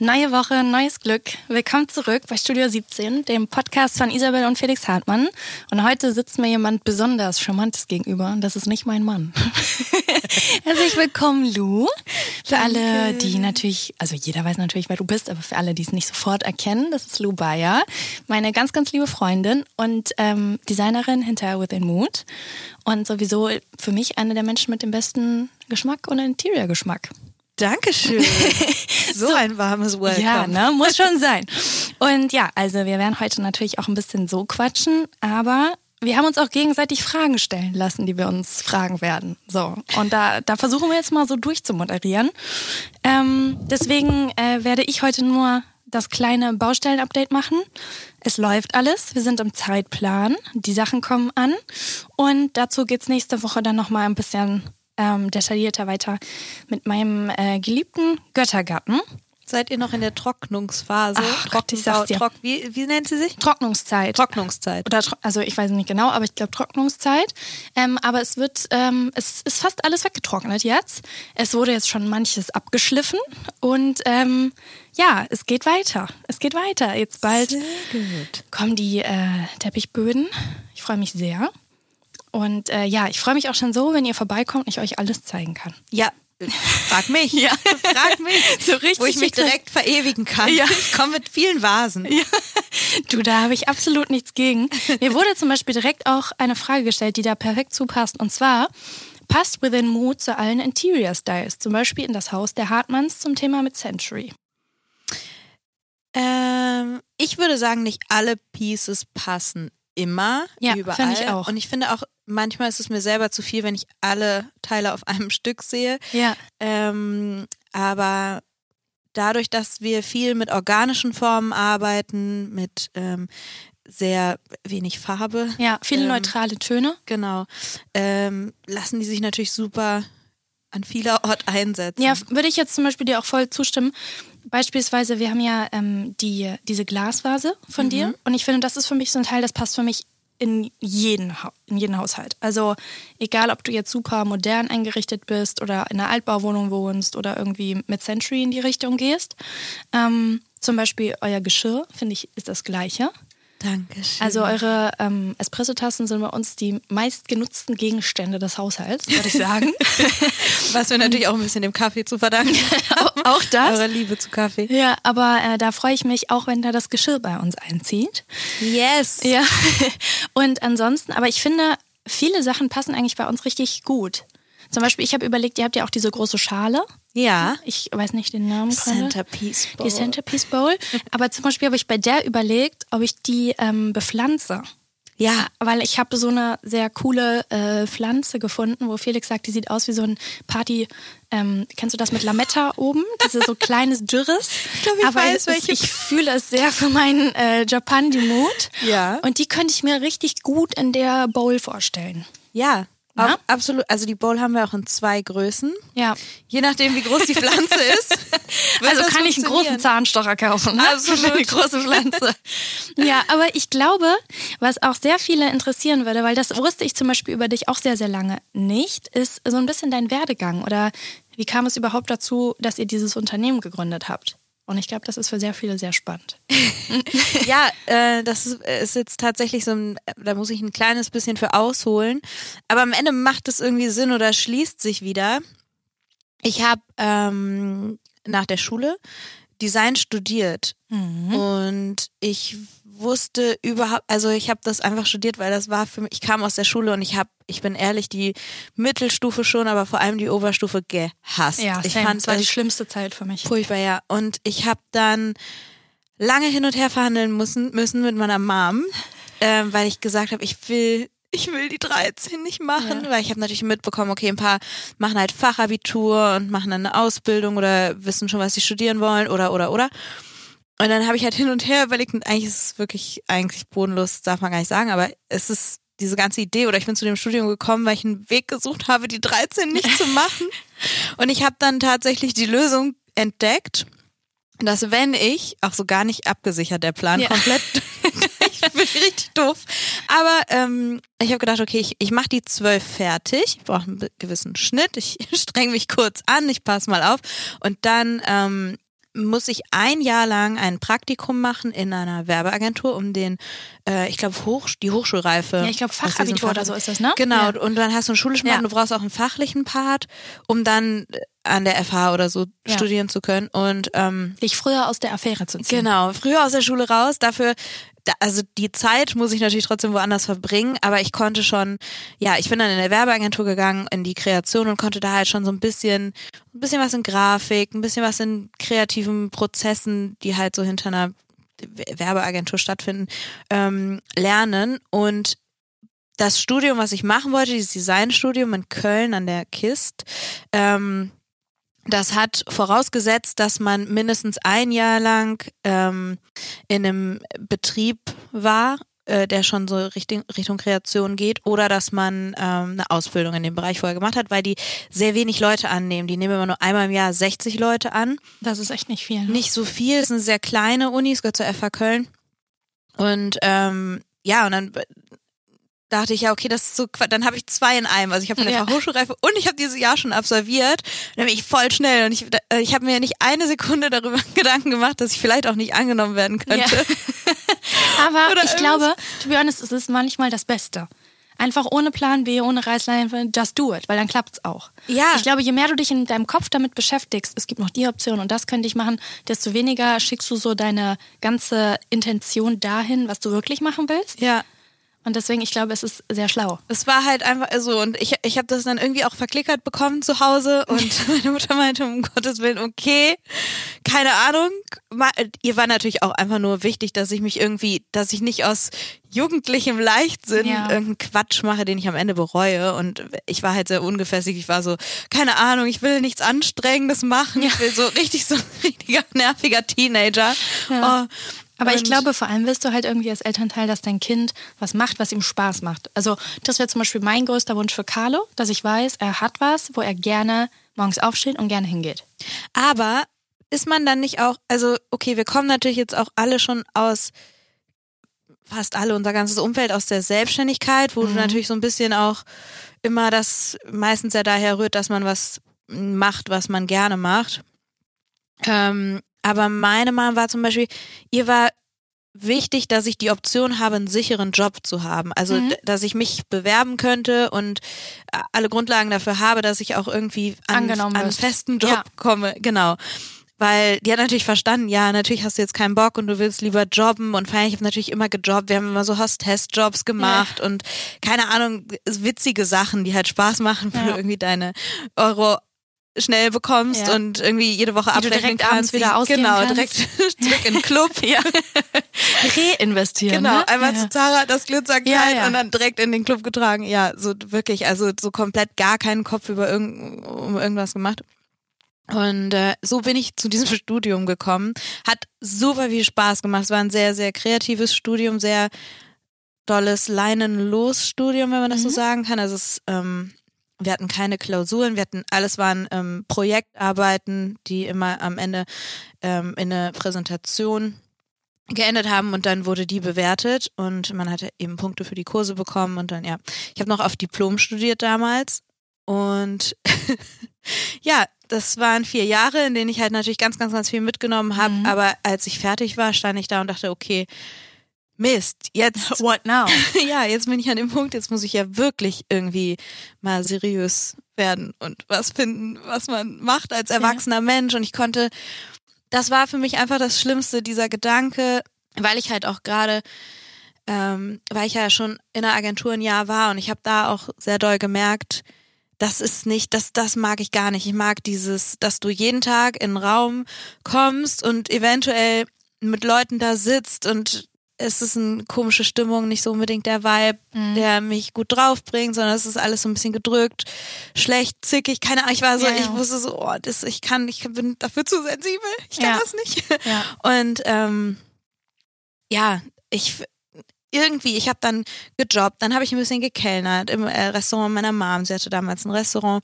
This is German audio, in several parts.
Neue Woche, neues Glück. Willkommen zurück bei Studio 17, dem Podcast von Isabel und Felix Hartmann. Und heute sitzt mir jemand besonders Charmantes gegenüber. Und das ist nicht mein Mann. Herzlich willkommen, Lou. Für alle, die natürlich, also jeder weiß natürlich, wer du bist, aber für alle, die es nicht sofort erkennen, das ist Lou Bayer, meine ganz, ganz liebe Freundin und ähm, Designerin hinter Within Mood. Und sowieso für mich eine der Menschen mit dem besten Geschmack und Interior-Geschmack. Dankeschön. So, ein warmes Welcome. Ja, ne? Muss schon sein. Und ja, also wir werden heute natürlich auch ein bisschen so quatschen, aber wir haben uns auch gegenseitig Fragen stellen lassen, die wir uns fragen werden. So. Und da, da versuchen wir jetzt mal so durchzumoderieren. Ähm, deswegen äh, werde ich heute nur das kleine Baustellen-Update machen. Es läuft alles. Wir sind im Zeitplan. Die Sachen kommen an. Und dazu geht's nächste Woche dann nochmal ein bisschen ähm, detaillierter weiter mit meinem äh, geliebten Göttergatten. Seid ihr noch in der Trocknungsphase? Ach Gott, ich sag's dir. Trock, wie, wie nennt sie sich? Trocknungszeit. Trocknungszeit. Oder also ich weiß nicht genau, aber ich glaube Trocknungszeit. Ähm, aber es wird, ähm, es ist fast alles weggetrocknet jetzt. Es wurde jetzt schon manches abgeschliffen und ähm, ja, es geht weiter. Es geht weiter. Jetzt bald kommen die äh, Teppichböden. Ich freue mich sehr. Und äh, ja, ich freue mich auch schon so, wenn ihr vorbeikommt und ich euch alles zeigen kann. Ja, frag mich. Ja. Frag mich. So richtig Wo ich mich direkt verewigen kann. Ja. Ich komme mit vielen Vasen. Ja. Du, da habe ich absolut nichts gegen. Mir wurde zum Beispiel direkt auch eine Frage gestellt, die da perfekt zupasst. Und zwar, passt Within Mood zu allen Interior Styles? Zum Beispiel in das Haus der Hartmanns zum Thema mit Century. Ähm, ich würde sagen, nicht alle Pieces passen immer Ja, überall. ich auch. Und ich finde auch, manchmal ist es mir selber zu viel, wenn ich alle Teile auf einem Stück sehe. Ja. Ähm, aber dadurch, dass wir viel mit organischen Formen arbeiten, mit ähm, sehr wenig Farbe, Ja, viele Ähm, neutrale Töne. genau, ähm, lassen die sich natürlich super an vieler Ort einsetzen. Ja, würde ich jetzt zum Beispiel dir auch voll zustimmen. Beispielsweise, wir haben ja ähm, die, diese Glasvase von dir. Und ich finde, das ist für mich so ein Teil, das passt für mich in jeden, in jeden Haushalt. Also egal, ob du jetzt super modern eingerichtet bist oder in einer Altbauwohnung wohnst oder irgendwie mit Century in die Richtung gehst. Ähm, zum Beispiel euer Geschirr, finde ich, ist das gleiche. Dankeschön. Also eure ähm, Espressotassen sind bei uns die meistgenutzten Gegenstände des Haushalts, würde ich sagen. Was wir natürlich auch ein bisschen dem Kaffee zu verdanken haben. auch das. Eure Liebe zu Kaffee. Ja, aber äh, da freue ich mich auch, wenn da das Geschirr bei uns einzieht. Yes. Ja. Und ansonsten, aber ich finde, viele Sachen passen eigentlich bei uns richtig gut. Zum Beispiel, ich habe überlegt, ihr habt ja auch diese große Schale. Ja. Ich weiß nicht den Namen. Centerpiece Bowl. Die Centerpiece Bowl. Aber zum Beispiel habe ich bei der überlegt, ob ich die ähm, bepflanze. Ja. Weil ich habe so eine sehr coole äh, Pflanze gefunden, wo Felix sagt, die sieht aus wie so ein Party. Ähm, kennst du das mit Lametta oben? Diese so kleines Dürres. Ich glaub, ich Aber weiß, welche. ich fühle es sehr für meinen äh, Japan die Mood. Ja. Und die könnte ich mir richtig gut in der Bowl vorstellen. Ja. Auch, absolut. Also die Bowl haben wir auch in zwei Größen. Ja. Je nachdem, wie groß die Pflanze ist. Also kann ich einen großen. Zahnstocher kaufen. Ne? Absolut. Die große Pflanze. ja, aber ich glaube, was auch sehr viele interessieren würde, weil das wusste ich zum Beispiel über dich auch sehr, sehr lange nicht, ist so ein bisschen dein Werdegang oder wie kam es überhaupt dazu, dass ihr dieses Unternehmen gegründet habt? Und ich glaube, das ist für sehr viele sehr spannend. Ja, äh, das ist, ist jetzt tatsächlich so ein, da muss ich ein kleines bisschen für ausholen. Aber am Ende macht es irgendwie Sinn oder schließt sich wieder. Ich habe ähm, nach der Schule Design studiert und ich wusste überhaupt, also ich habe das einfach studiert, weil das war für mich, ich kam aus der Schule und ich habe, ich bin ehrlich, die Mittelstufe schon, aber vor allem die Oberstufe gehasst. Ja, ich fand das war die schlimmste Zeit für mich. Furchtbar, ja. Und ich habe dann lange hin und her verhandeln müssen, müssen mit meiner Mom, ähm, weil ich gesagt habe, ich will, ich will die 13 nicht machen, Ja. weil ich habe natürlich mitbekommen, okay, ein paar machen halt Fachabitur und machen dann eine Ausbildung oder wissen schon, was sie studieren wollen oder oder oder. Und dann habe ich halt hin und her überlegt und eigentlich ist es wirklich eigentlich bodenlos, darf man gar nicht sagen, aber es ist diese ganze Idee oder ich bin zu dem Studium gekommen, weil ich einen Weg gesucht habe, die 13 nicht zu machen. Und ich habe dann tatsächlich die Lösung entdeckt, dass wenn ich, auch so gar nicht abgesichert der Plan, Ja. komplett, ich richtig doof, aber ähm, ich habe gedacht, okay, ich, ich mache die zwölf fertig, ich brauche einen gewissen Schnitt, ich streng mich kurz an, ich passe mal auf und dann ähm, muss ich ein Jahr lang ein Praktikum machen in einer Werbeagentur, um den, äh, ich glaube, Hoch, die Hochschulreife. Ja, ich glaube, Fachabitur Fach- oder so ist das, ne? Genau, Ja. und dann hast du einen schulischen Part Ja. und du brauchst auch einen fachlichen Part, um dann an der FH oder so Ja. studieren zu können. Und ähm, Dich früher aus der Affäre zu ziehen. Genau, früher aus der Schule raus. Dafür, da, also die Zeit muss ich natürlich trotzdem woanders verbringen, aber ich konnte schon, ja, ich bin dann in der Werbeagentur gegangen, in die Kreation und konnte da halt schon so ein bisschen, ein bisschen was in Grafik, ein bisschen was in kreativen Prozessen, die halt so hinter einer Werbeagentur stattfinden, ähm, lernen. Und das Studium, was ich machen wollte, dieses Designstudium in Köln an der KIST, ähm, das hat vorausgesetzt, dass man mindestens ein Jahr lang ähm, in einem Betrieb war, äh, der schon so Richtung, Richtung Kreation geht, oder dass man ähm, eine Ausbildung in dem Bereich vorher gemacht hat, weil die sehr wenig Leute annehmen. Die nehmen immer nur einmal im Jahr 60 Leute an. Das ist echt nicht viel. Ne? Nicht so viel, es ist eine sehr kleine Uni, es gehört zur FH Köln. Und ähm, ja, und dann dachte ich, ja, okay, das ist so, dann habe ich zwei in einem. Also ich habe meine Ja. Fachhochschulreife und ich habe dieses Jahr schon absolviert. Dann bin ich voll schnell und ich, äh, ich habe mir nicht eine Sekunde darüber Gedanken gemacht, dass ich vielleicht auch nicht angenommen werden könnte. Ja. Aber Oder ich glaube, to be honest, es ist manchmal das Beste. Einfach ohne Plan B, ohne Reißleine, just do it, weil dann klappt's auch. Ja. Ich glaube, je mehr du dich in deinem Kopf damit beschäftigst, es gibt noch die Option und das könnte ich machen, desto weniger schickst du so deine ganze Intention dahin, was du wirklich machen willst. Ja. Und deswegen, ich glaube, es ist sehr schlau. Es war halt einfach so und ich, ich habe das dann irgendwie auch verklickert bekommen zu Hause und meine Mutter meinte, um Gottes Willen, okay, keine Ahnung. Ihr war natürlich auch einfach nur wichtig, dass ich mich irgendwie, dass ich nicht aus jugendlichem Leichtsinn Ja. irgendeinen Quatsch mache, den ich am Ende bereue und ich war halt sehr ungefässig. Ich war so, keine Ahnung, ich will nichts Anstrengendes machen. Ich will so richtig so ein richtiger nerviger Teenager. Ja. Oh. Aber ich Und- glaube, vor allem willst du halt irgendwie als Elternteil, dass dein Kind was macht, was ihm Spaß macht. Also das wäre zum Beispiel mein größter Wunsch für Carlo, dass ich weiß, er hat was, wo er gerne morgens aufsteht und gerne hingeht. Aber ist man dann nicht auch, also okay, wir kommen natürlich jetzt auch alle schon aus, fast alle, unser ganzes Umfeld aus der Selbstständigkeit, wo du natürlich so ein bisschen auch immer das meistens ja daher rührt, dass man was macht, was man gerne macht. Ähm, aber meine Mom war zum Beispiel, ihr war wichtig, dass ich die Option habe, einen sicheren Job zu haben. Also, Mhm. dass ich mich bewerben könnte und äh, alle Grundlagen dafür habe, dass ich auch irgendwie an, Angenommen an einen festen Job Ja. komme. Genau. Weil die hat natürlich verstanden, ja, natürlich hast du jetzt keinen Bock und du willst lieber jobben und allem, ich habe natürlich immer gejobbt, wir haben immer so Hostess-Jobs gemacht und keine Ahnung, witzige Sachen, die halt Spaß machen, wo Ja. du irgendwie deine Euro schnell bekommst Ja. und irgendwie jede Woche abrechnen abends kannst. wieder ausgeben Genau, kannst. direkt zurück in den Club. Ja. Reinvestieren. Genau, ne? einmal ja. zu Zara das Glitzerkleid Ja, ja. und dann direkt in den Club getragen. Ja, so wirklich, also so komplett gar keinen Kopf über irgend, um irgendwas gemacht. Und äh, so bin ich zu diesem Studium gekommen. Hat super viel Spaß gemacht. Es war ein sehr, sehr kreatives Studium, sehr dolles Leinenlos-Studium, wenn man das so Mhm. sagen kann. Also es, ähm, wir hatten keine Klausuren, wir hatten alles waren ähm, Projektarbeiten, die immer am Ende ähm, in eine Präsentation geendet haben und dann wurde die bewertet und man hatte eben Punkte für die Kurse bekommen und dann ja, ich habe noch auf Diplom studiert damals und ja, das waren vier Jahre, in denen ich halt natürlich ganz, ganz, ganz viel mitgenommen habe, Mhm. aber als ich fertig war, stand ich da und dachte, okay, Mist, jetzt What now? ja, jetzt bin ich an dem Punkt, jetzt muss ich ja wirklich irgendwie mal seriös werden und was finden, was man macht als erwachsener Mensch. Und ich konnte, das war für mich einfach das Schlimmste, dieser Gedanke, weil ich halt auch gerade, ähm, weil ich ja schon in der Agentur ein Jahr war und ich habe da auch sehr doll gemerkt, das ist nicht, das, das mag ich gar nicht. Ich mag dieses, dass du jeden Tag in einen Raum kommst und eventuell mit Leuten da sitzt und es ist eine komische Stimmung, nicht so unbedingt der Vibe, der mich gut draufbringt, sondern es ist alles so ein bisschen gedrückt, schlecht, zickig, keine Ahnung. Ich war so, Ja, ja. ich wusste so, oh, das, ich kann, ich bin dafür zu sensibel, ich kann Ja. das nicht. Und ähm, ja, ich irgendwie, ich habe dann gejobbt, dann habe ich ein bisschen gekellnert im äh, Restaurant meiner Mom. Sie hatte damals ein Restaurant.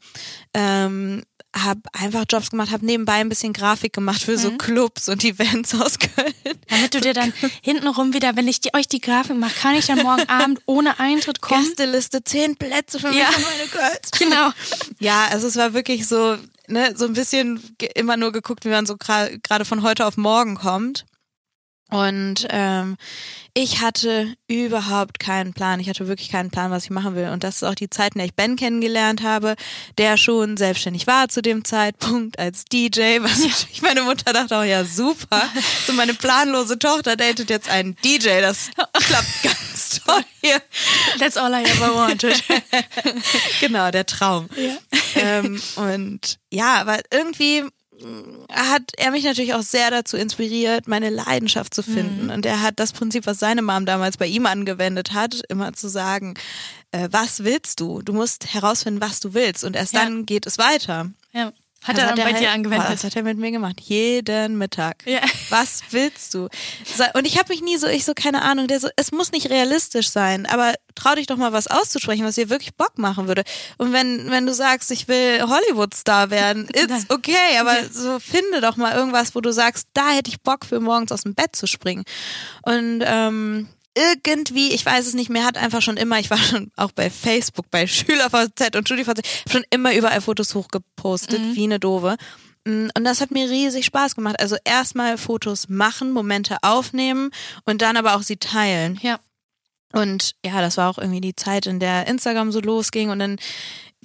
Ähm, habe einfach Jobs gemacht, habe nebenbei ein bisschen Grafik gemacht für Mhm. so Clubs und Events aus Köln. Damit du dir dann hintenrum wieder, wenn ich die, euch die Grafik mache, kann ich dann morgen Abend ohne Eintritt kommen? Gästeliste, zehn Plätze für mich Ja. und meine Girls. Genau. Ja, also es war wirklich so, ne, so ein bisschen immer nur geguckt, wie man so gerade von heute auf morgen kommt. Und ähm, ich hatte überhaupt keinen Plan. Ich hatte wirklich keinen Plan, was ich machen will. Und das ist auch die Zeit, in der ich Ben kennengelernt habe, der schon selbstständig war zu dem Zeitpunkt als DJ. Was ich, meine Mutter dachte auch, ja super. So meine planlose Tochter datet jetzt einen DJ. Das klappt ganz toll hier. That's all I ever wanted. genau, der Traum. Ja. Ähm, und ja, aber irgendwie hat er mich natürlich auch sehr dazu inspiriert, meine Leidenschaft zu finden. Mhm. Und er hat das Prinzip, was seine Mom damals bei ihm angewendet hat, immer zu sagen, äh, was willst du? Du musst herausfinden, was du willst. Und erst ja. dann geht es weiter. Ja. Hat also er dann bei dir angewendet? Das hat er mit mir gemacht. Jeden Mittag. Ja. Was willst du? Und ich habe mich nie so, ich so, keine Ahnung, der so, es muss nicht realistisch sein, aber trau dich doch mal was auszusprechen, was dir wirklich Bock machen würde. Und wenn, wenn du sagst, ich will Hollywood-Star werden, ist okay, aber so finde doch mal irgendwas, wo du sagst, da hätte ich Bock für morgens aus dem Bett zu springen. Und ähm, irgendwie, ich weiß es nicht mehr, hat einfach schon immer, ich war schon auch bei Facebook, bei SchülerVZ und StudiVZ, schon immer überall Fotos hochgepostet, mhm. wie eine Dove. Mm, und das hat mir riesig Spaß gemacht. Also erstmal Fotos machen, Momente aufnehmen und dann aber auch sie teilen. Ja. Und ja, das war auch irgendwie die Zeit, in der Instagram so losging und dann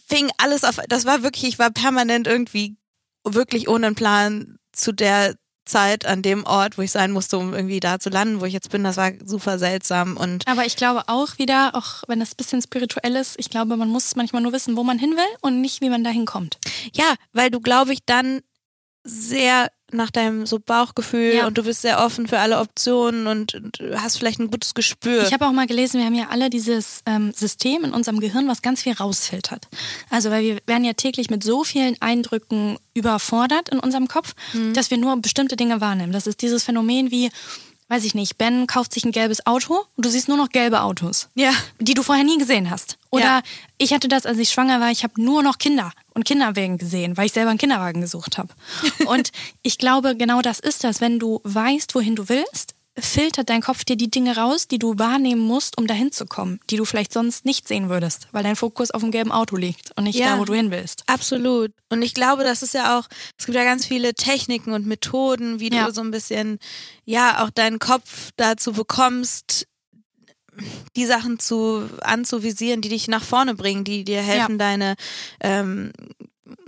fing alles auf, das war wirklich, ich war permanent irgendwie wirklich ohne einen Plan zu der Zeit an dem Ort, wo ich sein musste, um irgendwie da zu landen, wo ich jetzt bin. Das war super seltsam und. Aber ich glaube auch wieder, auch wenn das ein bisschen spirituell ist, ich glaube, man muss manchmal nur wissen, wo man hin will und nicht, wie man da hinkommt. Ja, weil du, glaube ich, dann sehr nach deinem so Bauchgefühl ja. und du bist sehr offen für alle Optionen und, und hast vielleicht ein gutes Gespür. Ich habe auch mal gelesen, wir haben ja alle dieses ähm, System in unserem Gehirn, was ganz viel rausfiltert. Also weil wir werden ja täglich mit so vielen Eindrücken überfordert in unserem Kopf, mhm. dass wir nur bestimmte Dinge wahrnehmen. Das ist dieses Phänomen wie weiß ich nicht, Ben kauft sich ein gelbes Auto und du siehst nur noch gelbe Autos. Ja. Die du vorher nie gesehen hast. Oder ja. ich hatte das, als ich schwanger war, ich habe nur noch Kinder und Kinderwagen gesehen, weil ich selber einen Kinderwagen gesucht habe. und ich glaube, genau das ist das. Wenn du weißt, wohin du willst, filtert dein Kopf dir die Dinge raus, die du wahrnehmen musst, um dahin zu kommen, die du vielleicht sonst nicht sehen würdest, weil dein Fokus auf dem gelben Auto liegt und nicht ja, da, wo du hin willst. Absolut. Und ich glaube, das ist ja auch, es gibt ja ganz viele Techniken und Methoden, wie ja. du so ein bisschen, ja, auch deinen Kopf dazu bekommst, die Sachen zu anzuvisieren, die dich nach vorne bringen, die dir helfen, ja. deine ähm,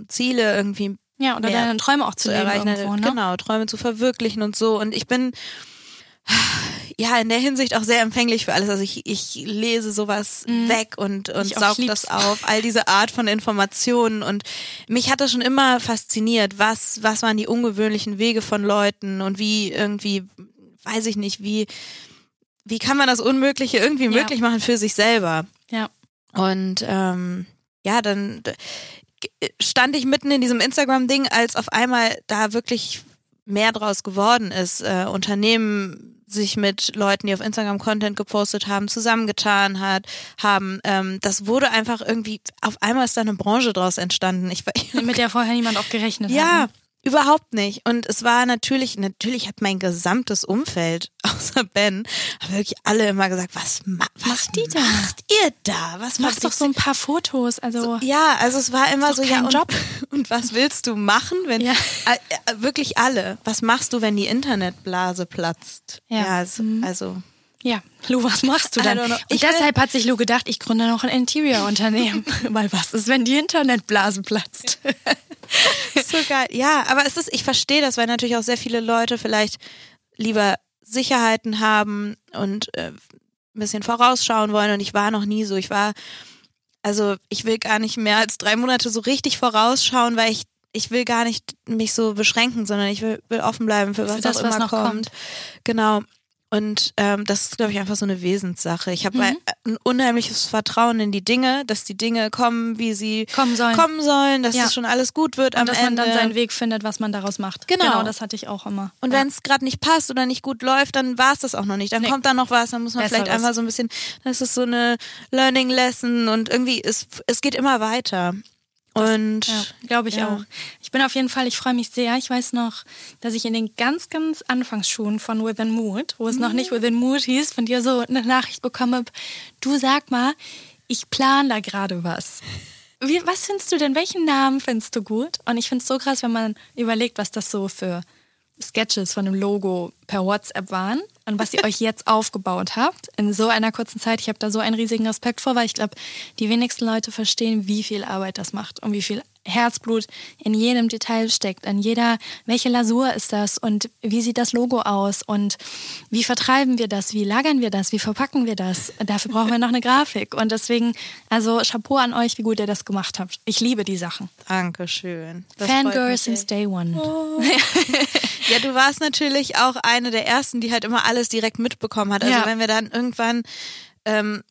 Ziele irgendwie ja, oder deine Träume auch zu, zu erreichen. Irgendwo, ne? Genau, Träume zu verwirklichen und so. Und ich bin ja, in der Hinsicht auch sehr empfänglich für alles. Also ich, ich lese sowas mhm. weg und, und saug das auf, all diese Art von Informationen. Und mich hat das schon immer fasziniert, was, was waren die ungewöhnlichen Wege von Leuten und wie irgendwie, weiß ich nicht, wie, wie kann man das Unmögliche irgendwie ja. möglich machen für sich selber. Ja. Und ähm, ja, dann stand ich mitten in diesem Instagram-Ding, als auf einmal da wirklich mehr draus geworden ist. Äh, Unternehmen sich mit Leuten, die auf Instagram Content gepostet haben, zusammengetan hat, haben. Ähm, das wurde einfach irgendwie, auf einmal ist da eine Branche draus entstanden. Ich, mit der vorher niemand auch gerechnet hat. Ja, ne? Überhaupt nicht. Und es war natürlich, natürlich hat mein gesamtes Umfeld, außer Ben, wirklich alle immer gesagt, was, ma was macht die da? macht ihr da? Was macht doch so ein paar Fotos? Also so, ja, also es war immer so, ja, und, Job. und was willst du machen, wenn ja. äh, wirklich alle? Was machst du, wenn die Internetblase platzt? Ja, ja also, mhm. also ja, Lou, was machst du dann? Und deshalb hat sich Lou gedacht, ich gründe noch ein Interior-Unternehmen. Weil was ist, wenn die Internetblase platzt? so geil. Ja, aber es ist, ich verstehe das, weil natürlich auch sehr viele Leute vielleicht lieber Sicherheiten haben und äh, ein bisschen vorausschauen wollen. Und ich war noch nie so. Ich war, also ich will gar nicht mehr als drei Monate so richtig vorausschauen, weil ich ich will gar nicht mich so beschränken, sondern ich will, will offen bleiben für was für das, auch immer was noch kommt. kommt. Genau. Und ähm, das ist, glaube ich, einfach so eine Wesenssache. Ich habe mhm. ein, ein, unheimliches Vertrauen in die Dinge, dass die Dinge kommen, wie sie kommen sollen, kommen sollen dass ja. es schon alles gut wird und am dass Ende. man dann seinen Weg findet, was man daraus macht. Genau, genau das hatte ich auch immer. Und ja. wenn es gerade nicht passt oder nicht gut läuft, dann war es das auch noch nicht. Dann nee. kommt da noch was, dann muss man Besser vielleicht einfach so ein bisschen, das ist so eine Learning Lesson und irgendwie, es, es geht immer weiter. Und ja, glaube ich ja. auch. Ich bin auf jeden Fall, ich freue mich sehr. Ich weiß noch, dass ich in den ganz, ganz Anfangsschuhen von Within Mood, wo es mhm. noch nicht Within Mood hieß, von dir so eine Nachricht bekommen habe, du sag mal, ich plane da gerade was. wie, was findest du denn, welchen Namen findest du gut? Und ich finde es so krass, wenn man überlegt, was das so für Sketches von dem Logo per WhatsApp waren und was ihr euch jetzt aufgebaut habt in so einer kurzen Zeit. Ich habe da so einen riesigen Respekt vor, weil ich glaube, die wenigsten Leute verstehen, wie viel Arbeit das macht und wie viel Herzblut in jedem Detail steckt, an jeder, welche Lasur ist das und wie sieht das Logo aus und wie vertreiben wir das, wie lagern wir das, wie verpacken wir das. Dafür brauchen wir noch eine Grafik und deswegen, also Chapeau an euch, wie gut ihr das gemacht habt. Ich liebe die Sachen. Dankeschön. Das Fangirl freut mich since day one. Ja, du warst natürlich auch eine der ersten, die halt immer alles direkt mitbekommen hat. Also Ja. wenn wir dann irgendwann ähm,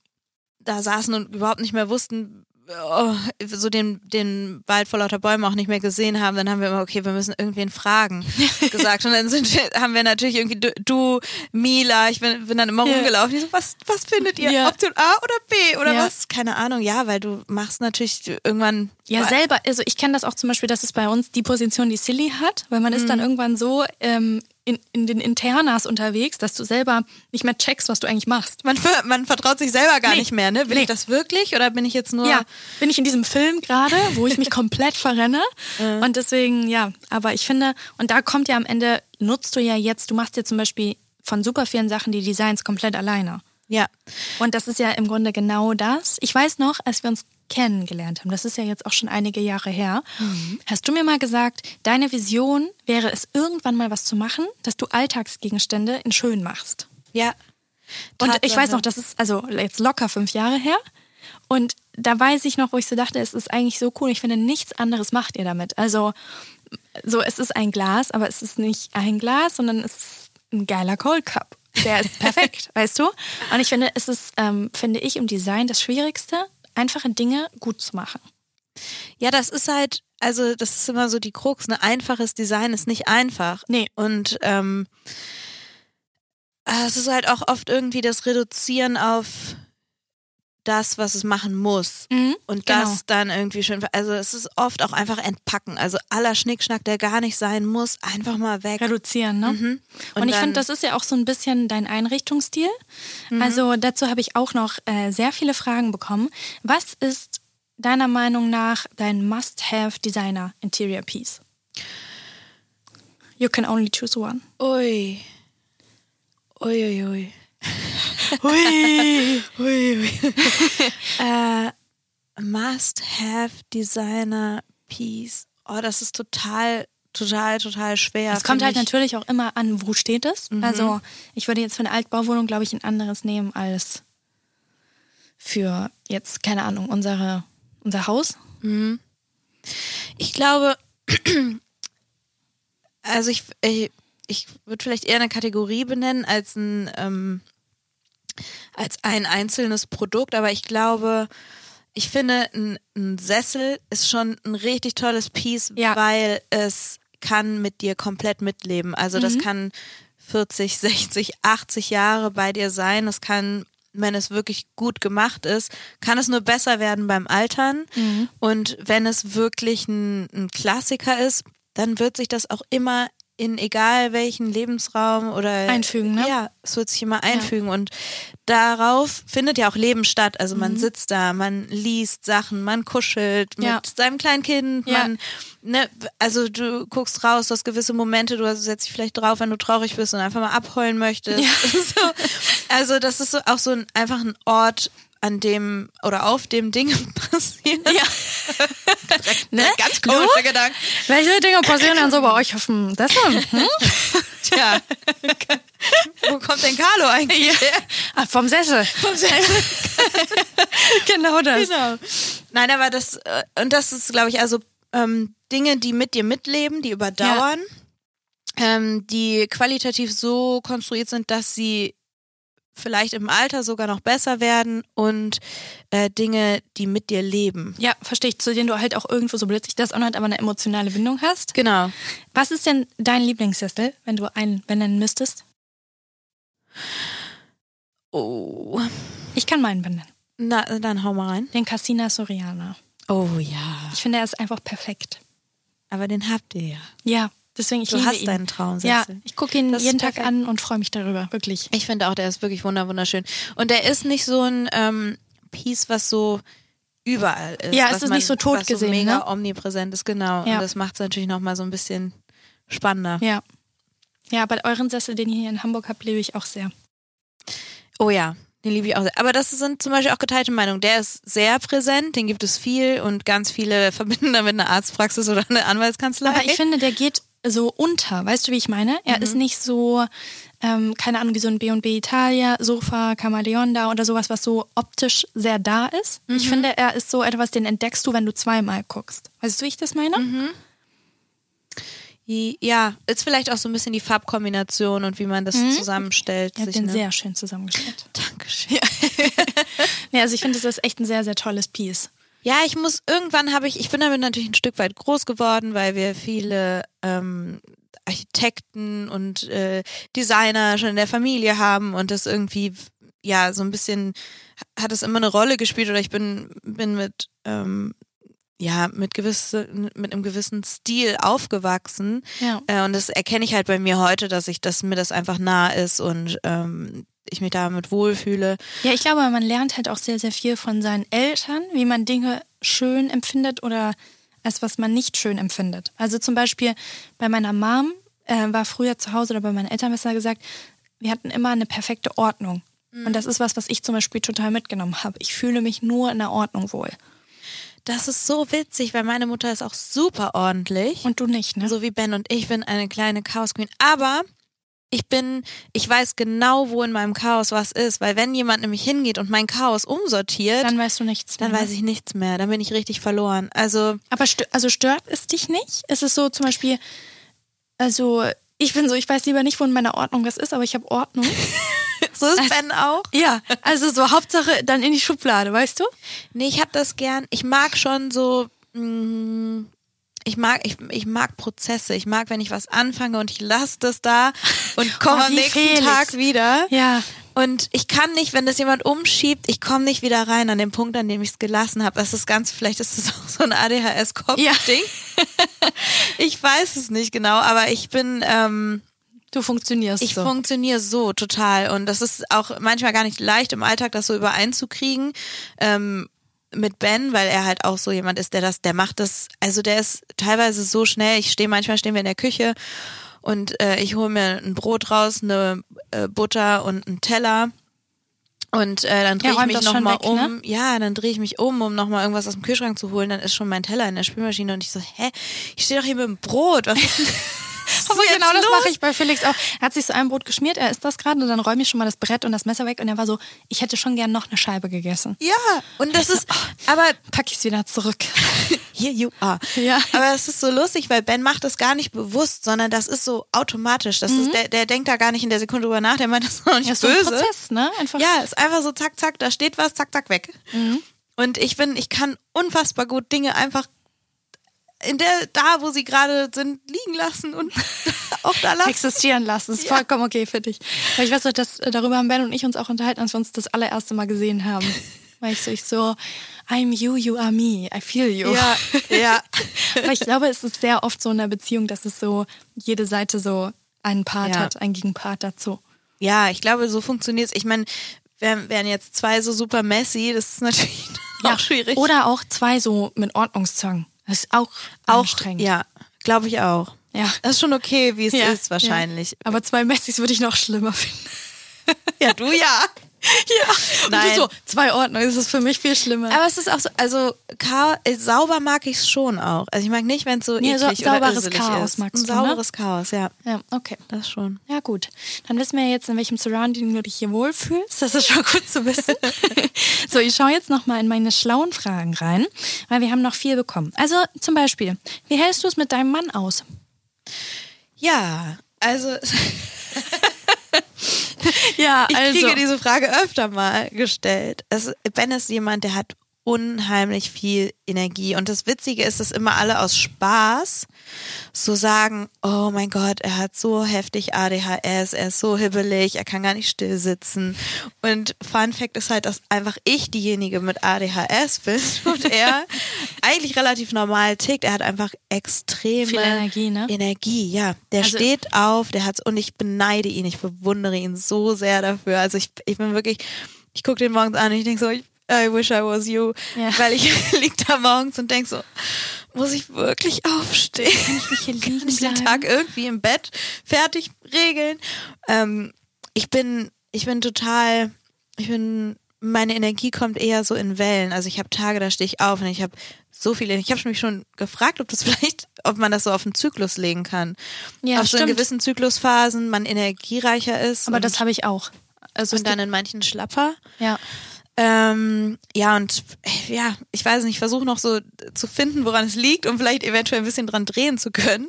da saßen und überhaupt nicht mehr wussten, oh, so den, den Wald vor lauter Bäumen auch nicht mehr gesehen haben, dann haben wir immer, okay, wir müssen irgendwen fragen, gesagt. Und dann sind wir, haben wir natürlich irgendwie, du, du Mila, ich bin, bin dann immer Ja. rumgelaufen. Ich so, was, was findet ihr? Ja. Option A oder B oder Ja. was? Keine Ahnung. Ja, weil du machst natürlich irgendwann Ja, selber, also ich kenne das auch zum Beispiel, das ist bei uns die Position, die Silly hat, weil man Mhm. ist dann irgendwann so ähm, in, in den Internas unterwegs, dass du selber nicht mehr checkst, was du eigentlich machst. Man, ver- man vertraut sich selber gar Nee. nicht mehr, ne? Will Nee. ich das wirklich oder bin ich jetzt nur. Ja, bin ich in diesem Film gerade, wo ich mich komplett verrenne. Und deswegen, ja, aber ich finde, und da kommt ja am Ende, nutzt du ja jetzt, du machst ja zum Beispiel von super vielen Sachen die Designs komplett alleine. Ja. Und das ist ja im Grunde genau das. Ich weiß noch, als wir uns kennengelernt haben, das ist ja jetzt auch schon einige Jahre her, hast du mir mal gesagt, deine Vision wäre es, irgendwann mal was zu machen, dass du Alltagsgegenstände in schön machst. Ja. Und ich weiß noch, das ist also jetzt locker fünf Jahre her. Und da weiß ich noch, wo ich so dachte, es ist eigentlich so cool. Ich finde, nichts anderes macht ihr damit. Also, so, es ist ein Glas, aber es ist nicht ein Glas, sondern es ist ein geiler Cold Cup. Der ist perfekt, weißt du? Und ich finde, es ist, ähm, finde ich, im Design das Schwierigste, einfache Dinge gut zu machen. Ja, das ist halt, also das ist immer so die Krux. Ein einfaches Design ist nicht einfach. Nee. Und ähm, es ist halt auch oft irgendwie das Reduzieren auf das, was es machen muss. Mhm, Und genau. das dann irgendwie schön. Also es ist oft auch einfach entpacken. Also aller Schnickschnack, der gar nicht sein muss, einfach mal weg. Reduzieren, ne? Mhm. Und, ich dann- finde, das ist ja auch so ein bisschen dein Einrichtungsstil. Also dazu habe ich auch noch äh, sehr viele Fragen bekommen. Was ist deiner Meinung nach dein Must-Have Designer Interior Piece? You can only choose one. Ui. Ui, ui, ui. Hui. Ui, ui. äh, Must-have Designer Piece. Oh, das ist total, total, total schwer. Es kommt halt mich. natürlich auch immer an, wo steht es. Also ich würde jetzt für eine Altbauwohnung, glaube ich, ein anderes nehmen als für jetzt, keine Ahnung, unsere, unser Haus. Ich glaube, also ich, ich, ich würde vielleicht eher eine Kategorie benennen als ein, ähm, als ein einzelnes Produkt, aber ich glaube, ich finde, ein, ein Sessel ist schon ein richtig tolles Piece, Ja. weil es kann mit dir komplett mitleben. Also das kann 40, 60, 80 Jahre bei dir sein. Das kann, wenn es wirklich gut gemacht ist, kann es nur besser werden beim Altern. Und wenn es wirklich ein, ein Klassiker ist, dann wird sich das auch immer in egal welchen Lebensraum oder Einfügen, ne? Ja, es wird sich immer einfügen und darauf findet ja auch Leben statt. Also Mhm. man sitzt da, man liest Sachen, man kuschelt Ja. mit seinem kleinen Kind, Ja. man ne, also du guckst raus, du hast gewisse Momente, du setzt dich vielleicht drauf, wenn du traurig bist und einfach mal abheulen möchtest. So. Also das ist so, auch so ein, einfach ein Ort, an dem oder auf dem Dinge passieren. Ja. ne? Ganz komischer Gedanke. Welche Dinge passieren dann so bei euch auf dem Sessel? Hm? Tja. Wo kommt denn Carlo eigentlich her? Ah, vom Sessel. genau das. Genau. Nein, aber das, äh, und das ist, glaube ich, also ähm, Dinge, die mit dir mitleben, die überdauern, ähm, die qualitativ so konstruiert sind, dass sie vielleicht im Alter sogar noch besser werden und äh, Dinge, die mit dir leben. Ja, verstehe ich, zu denen du halt auch irgendwo so blöd sich das anhört, aber eine emotionale Bindung hast. Genau. Was ist denn dein Lieblingssessel, wenn du einen benennen müsstest? Oh. Ich kann meinen benennen. Na, dann hau mal rein. Den Cassina Soriana. Oh ja. Ich finde, er ist einfach perfekt. Aber den habt ihr ja. Ja, deswegen ich Du liebe hast ihn. deinen Traumsessel. Ja, ich gucke ihn Das jeden Tag an und freue mich darüber, wirklich. Ich finde auch, der ist wirklich wunder wunderschön. Und der ist nicht so ein ähm, Piece, was so überall ist. Ja, es ist man, nicht so tot was gesehen, So mega ne? omnipräsent ist, genau. Ja. Und das macht es natürlich nochmal so ein bisschen spannender. Ja. Ja, bei euren Sessel, den ihr hier in Hamburg habt, lebe ich auch sehr. Oh ja, den liebe ich auch sehr. Aber das sind zum Beispiel auch geteilte Meinungen. Der ist sehr präsent, den gibt es viel und ganz viele verbinden damit eine Arztpraxis oder eine Anwaltskanzlei. Aber ich finde, der geht so unter. Weißt du, wie ich meine? Er ist nicht so, ähm, keine Ahnung, wie so ein B&B Italia, Sofa, Camaleon oder sowas, was so optisch sehr da ist. Ich finde, er ist so etwas, den entdeckst du, wenn du zweimal guckst. Weißt du, wie ich das meine? ja, ist vielleicht auch so ein bisschen die Farbkombination und wie man das zusammenstellt. Er hat sich, den ne? sehr schön zusammengestellt. Dankeschön. Ja, also ich finde, das ist echt ein sehr, sehr tolles Piece. Ja, ich muss, irgendwann habe ich, ich bin damit natürlich ein Stück weit groß geworden, weil wir viele ähm, Architekten und äh, Designer schon in der Familie haben und das irgendwie, ja, so ein bisschen hat es immer eine Rolle gespielt oder ich bin, bin mit, ähm, ja, mit gewisse, mit einem gewissen Stil aufgewachsen. Ja. Äh, und das erkenne ich halt bei mir heute, dass ich, dass mir das einfach nah ist und ähm, ich mich damit wohlfühle. Ja, ich glaube, man lernt halt auch sehr, sehr viel von seinen Eltern, wie man Dinge schön empfindet oder als was man nicht schön empfindet. Also zum Beispiel bei meiner Mom äh, war früher zu Hause oder bei meinen Eltern besser gesagt, wir hatten immer eine perfekte Ordnung. Und das ist was, was ich zum Beispiel total mitgenommen habe. Ich fühle mich nur in der Ordnung wohl. Das ist so witzig, weil meine Mutter ist auch super ordentlich. Und du nicht, ne? so wie Ben und ich bin eine kleine Chaos Queen. Aber ich bin, ich weiß genau, wo in meinem Chaos was ist, weil wenn jemand nämlich hingeht und mein Chaos umsortiert, dann, Dann weißt du nichts mehr. ne? weiß ich nichts mehr. Dann bin ich richtig verloren. Also Aber stö also stört es dich nicht? Ist es so zum Beispiel, also ich bin so, ich weiß lieber nicht, wo in meiner Ordnung das ist, aber ich habe Ordnung. so ist Ben auch. ja, also so Hauptsache dann in die Schublade, weißt du? Nee, ich habe das gern. Ich mag schon so. mm, Ich mag, ich, ich mag Prozesse. Ich mag, wenn ich was anfange und ich lasse das da und komme Oh, am nächsten Felix. Tag wieder. Ja. Und ich kann nicht, wenn das jemand umschiebt, ich komme nicht wieder rein an den Punkt, an dem ich es gelassen habe. Das ist ganz, vielleicht ist das auch so ein ADHS-Kopf-Ding. ich weiß es nicht genau, aber ich bin, ähm, Du funktionierst ich so. funktioniere so total. Und das ist auch manchmal gar nicht leicht im Alltag, das so übereinzukriegen. Ähm, mit Ben, weil er halt auch so jemand ist, der das, der macht das, also der ist teilweise so schnell. Ich stehe, manchmal stehen wir in der Küche und äh, ich hole mir ein Brot raus, eine äh, Butter und einen Teller. Und äh, dann drehe Ja, ich mich nochmal weg, um. ne? Ja, dann drehe ich mich um, um nochmal irgendwas aus dem Kühlschrank zu holen. Dann ist schon mein Teller in der Spülmaschine und ich so, hä, ich stehe doch hier mit dem Brot. Was ist denn ist genau das mache ich bei Felix auch. Er hat sich so ein Brot geschmiert, er isst das gerade und dann räume ich schon mal das Brett und das Messer weg und er war so, ich hätte schon gern noch eine Scheibe gegessen. Ja, und das ist, aber Pack ich es wieder zurück. Here you are. Ja. Aber es ist so lustig, weil Ben macht das gar nicht bewusst, sondern das ist so automatisch. Das ist, der, der denkt da gar nicht in der Sekunde drüber nach, der meint das ist noch nicht Ja, ist so ein böse. Prozess, ne? Einfach. Ja, ist einfach so zack, zack, da steht was, zack, zack, weg. Mhm. Und ich bin, ich kann unfassbar gut Dinge einfach in der, da, wo sie gerade sind, liegen lassen und auch da lassen. existieren lassen. Ist Ja. vollkommen okay für dich. Weil ich weiß noch, dass äh, darüber haben Ben und ich uns auch unterhalten, als wir uns das allererste Mal gesehen haben. Weil ich so, ich so, I'm you, you are me, I feel you. Ja, ja. Aber ich glaube, es ist sehr oft so in der Beziehung, dass es so jede Seite so einen Part Ja. hat, einen Gegenpart dazu. Ja, ich glaube, so funktioniert's. Ich meine, wären, jetzt zwei so super messy, das ist natürlich auch schwierig. Oder auch zwei so mit Ordnungszwang. Das ist auch, auch, anstrengend. ja, glaube ich auch. Ja. Das ist schon okay, wie es Ja, ist, wahrscheinlich. Ja. Aber zwei Messis würde ich noch schlimmer finden. Ja, du ja. Ja. Und Nein. du so, zwei Ordnung, das ist für mich viel schlimmer. Aber es ist auch so, also Chaos, äh, sauber mag ich es schon auch. Also ich mag nicht, wenn es so Nee, so eklig oder sauberes Chaos ist. magst Ein du, ne? sauberes Chaos, ja. ja, okay. Das schon. Ja, gut. Dann wissen wir jetzt, in welchem Surrounding du dich hier wohlfühlst. Das ist schon gut zu wissen. so, ich schaue jetzt nochmal in meine schlauen Fragen rein, weil wir haben noch viel bekommen. Also zum Beispiel, wie hältst du es mit deinem Mann aus? Ja, also Ja, ich also. kriege diese Frage öfter mal gestellt. Es, ben ist jemand, der hat unheimlich viel Energie. Und das Witzige ist, dass immer alle aus Spaß so sagen, oh mein Gott, er hat so heftig ADHS, er ist so hibbelig, er kann gar nicht still sitzen. Und Fun Fact ist halt, dass einfach ich diejenige mit ADHS bin und er eigentlich relativ normal tickt. Er hat einfach extreme Viel Energie, ne? Energie, ja. Der Also- steht auf, der hat's und ich beneide ihn, ich bewundere ihn so sehr dafür. Also ich, ich bin wirklich, ich gucke den morgens an und ich denke so, ich, I wish I was you. Ja. Weil ich lieg da morgens und denk so, muss ich wirklich aufstehen? Ich hier liegen Kann ich den? Tag irgendwie im Bett fertig regeln? Ähm, ich bin, ich bin total, ich bin, meine Energie kommt eher so in Wellen. Also ich habe Tage, da stehe ich auf und ich habe so viele, ich habe mich schon gefragt, ob das vielleicht, ob man das so auf einen Zyklus legen kann. Ja, auf so in stimmt. gewissen Zyklusphasen man energiereicher ist. Aber das habe ich auch. Also und dann in manchen schlapper. ja. Ähm, ja, und ja, ich weiß nicht, ich versuche noch so zu finden, woran es liegt, um vielleicht eventuell ein bisschen dran drehen zu können.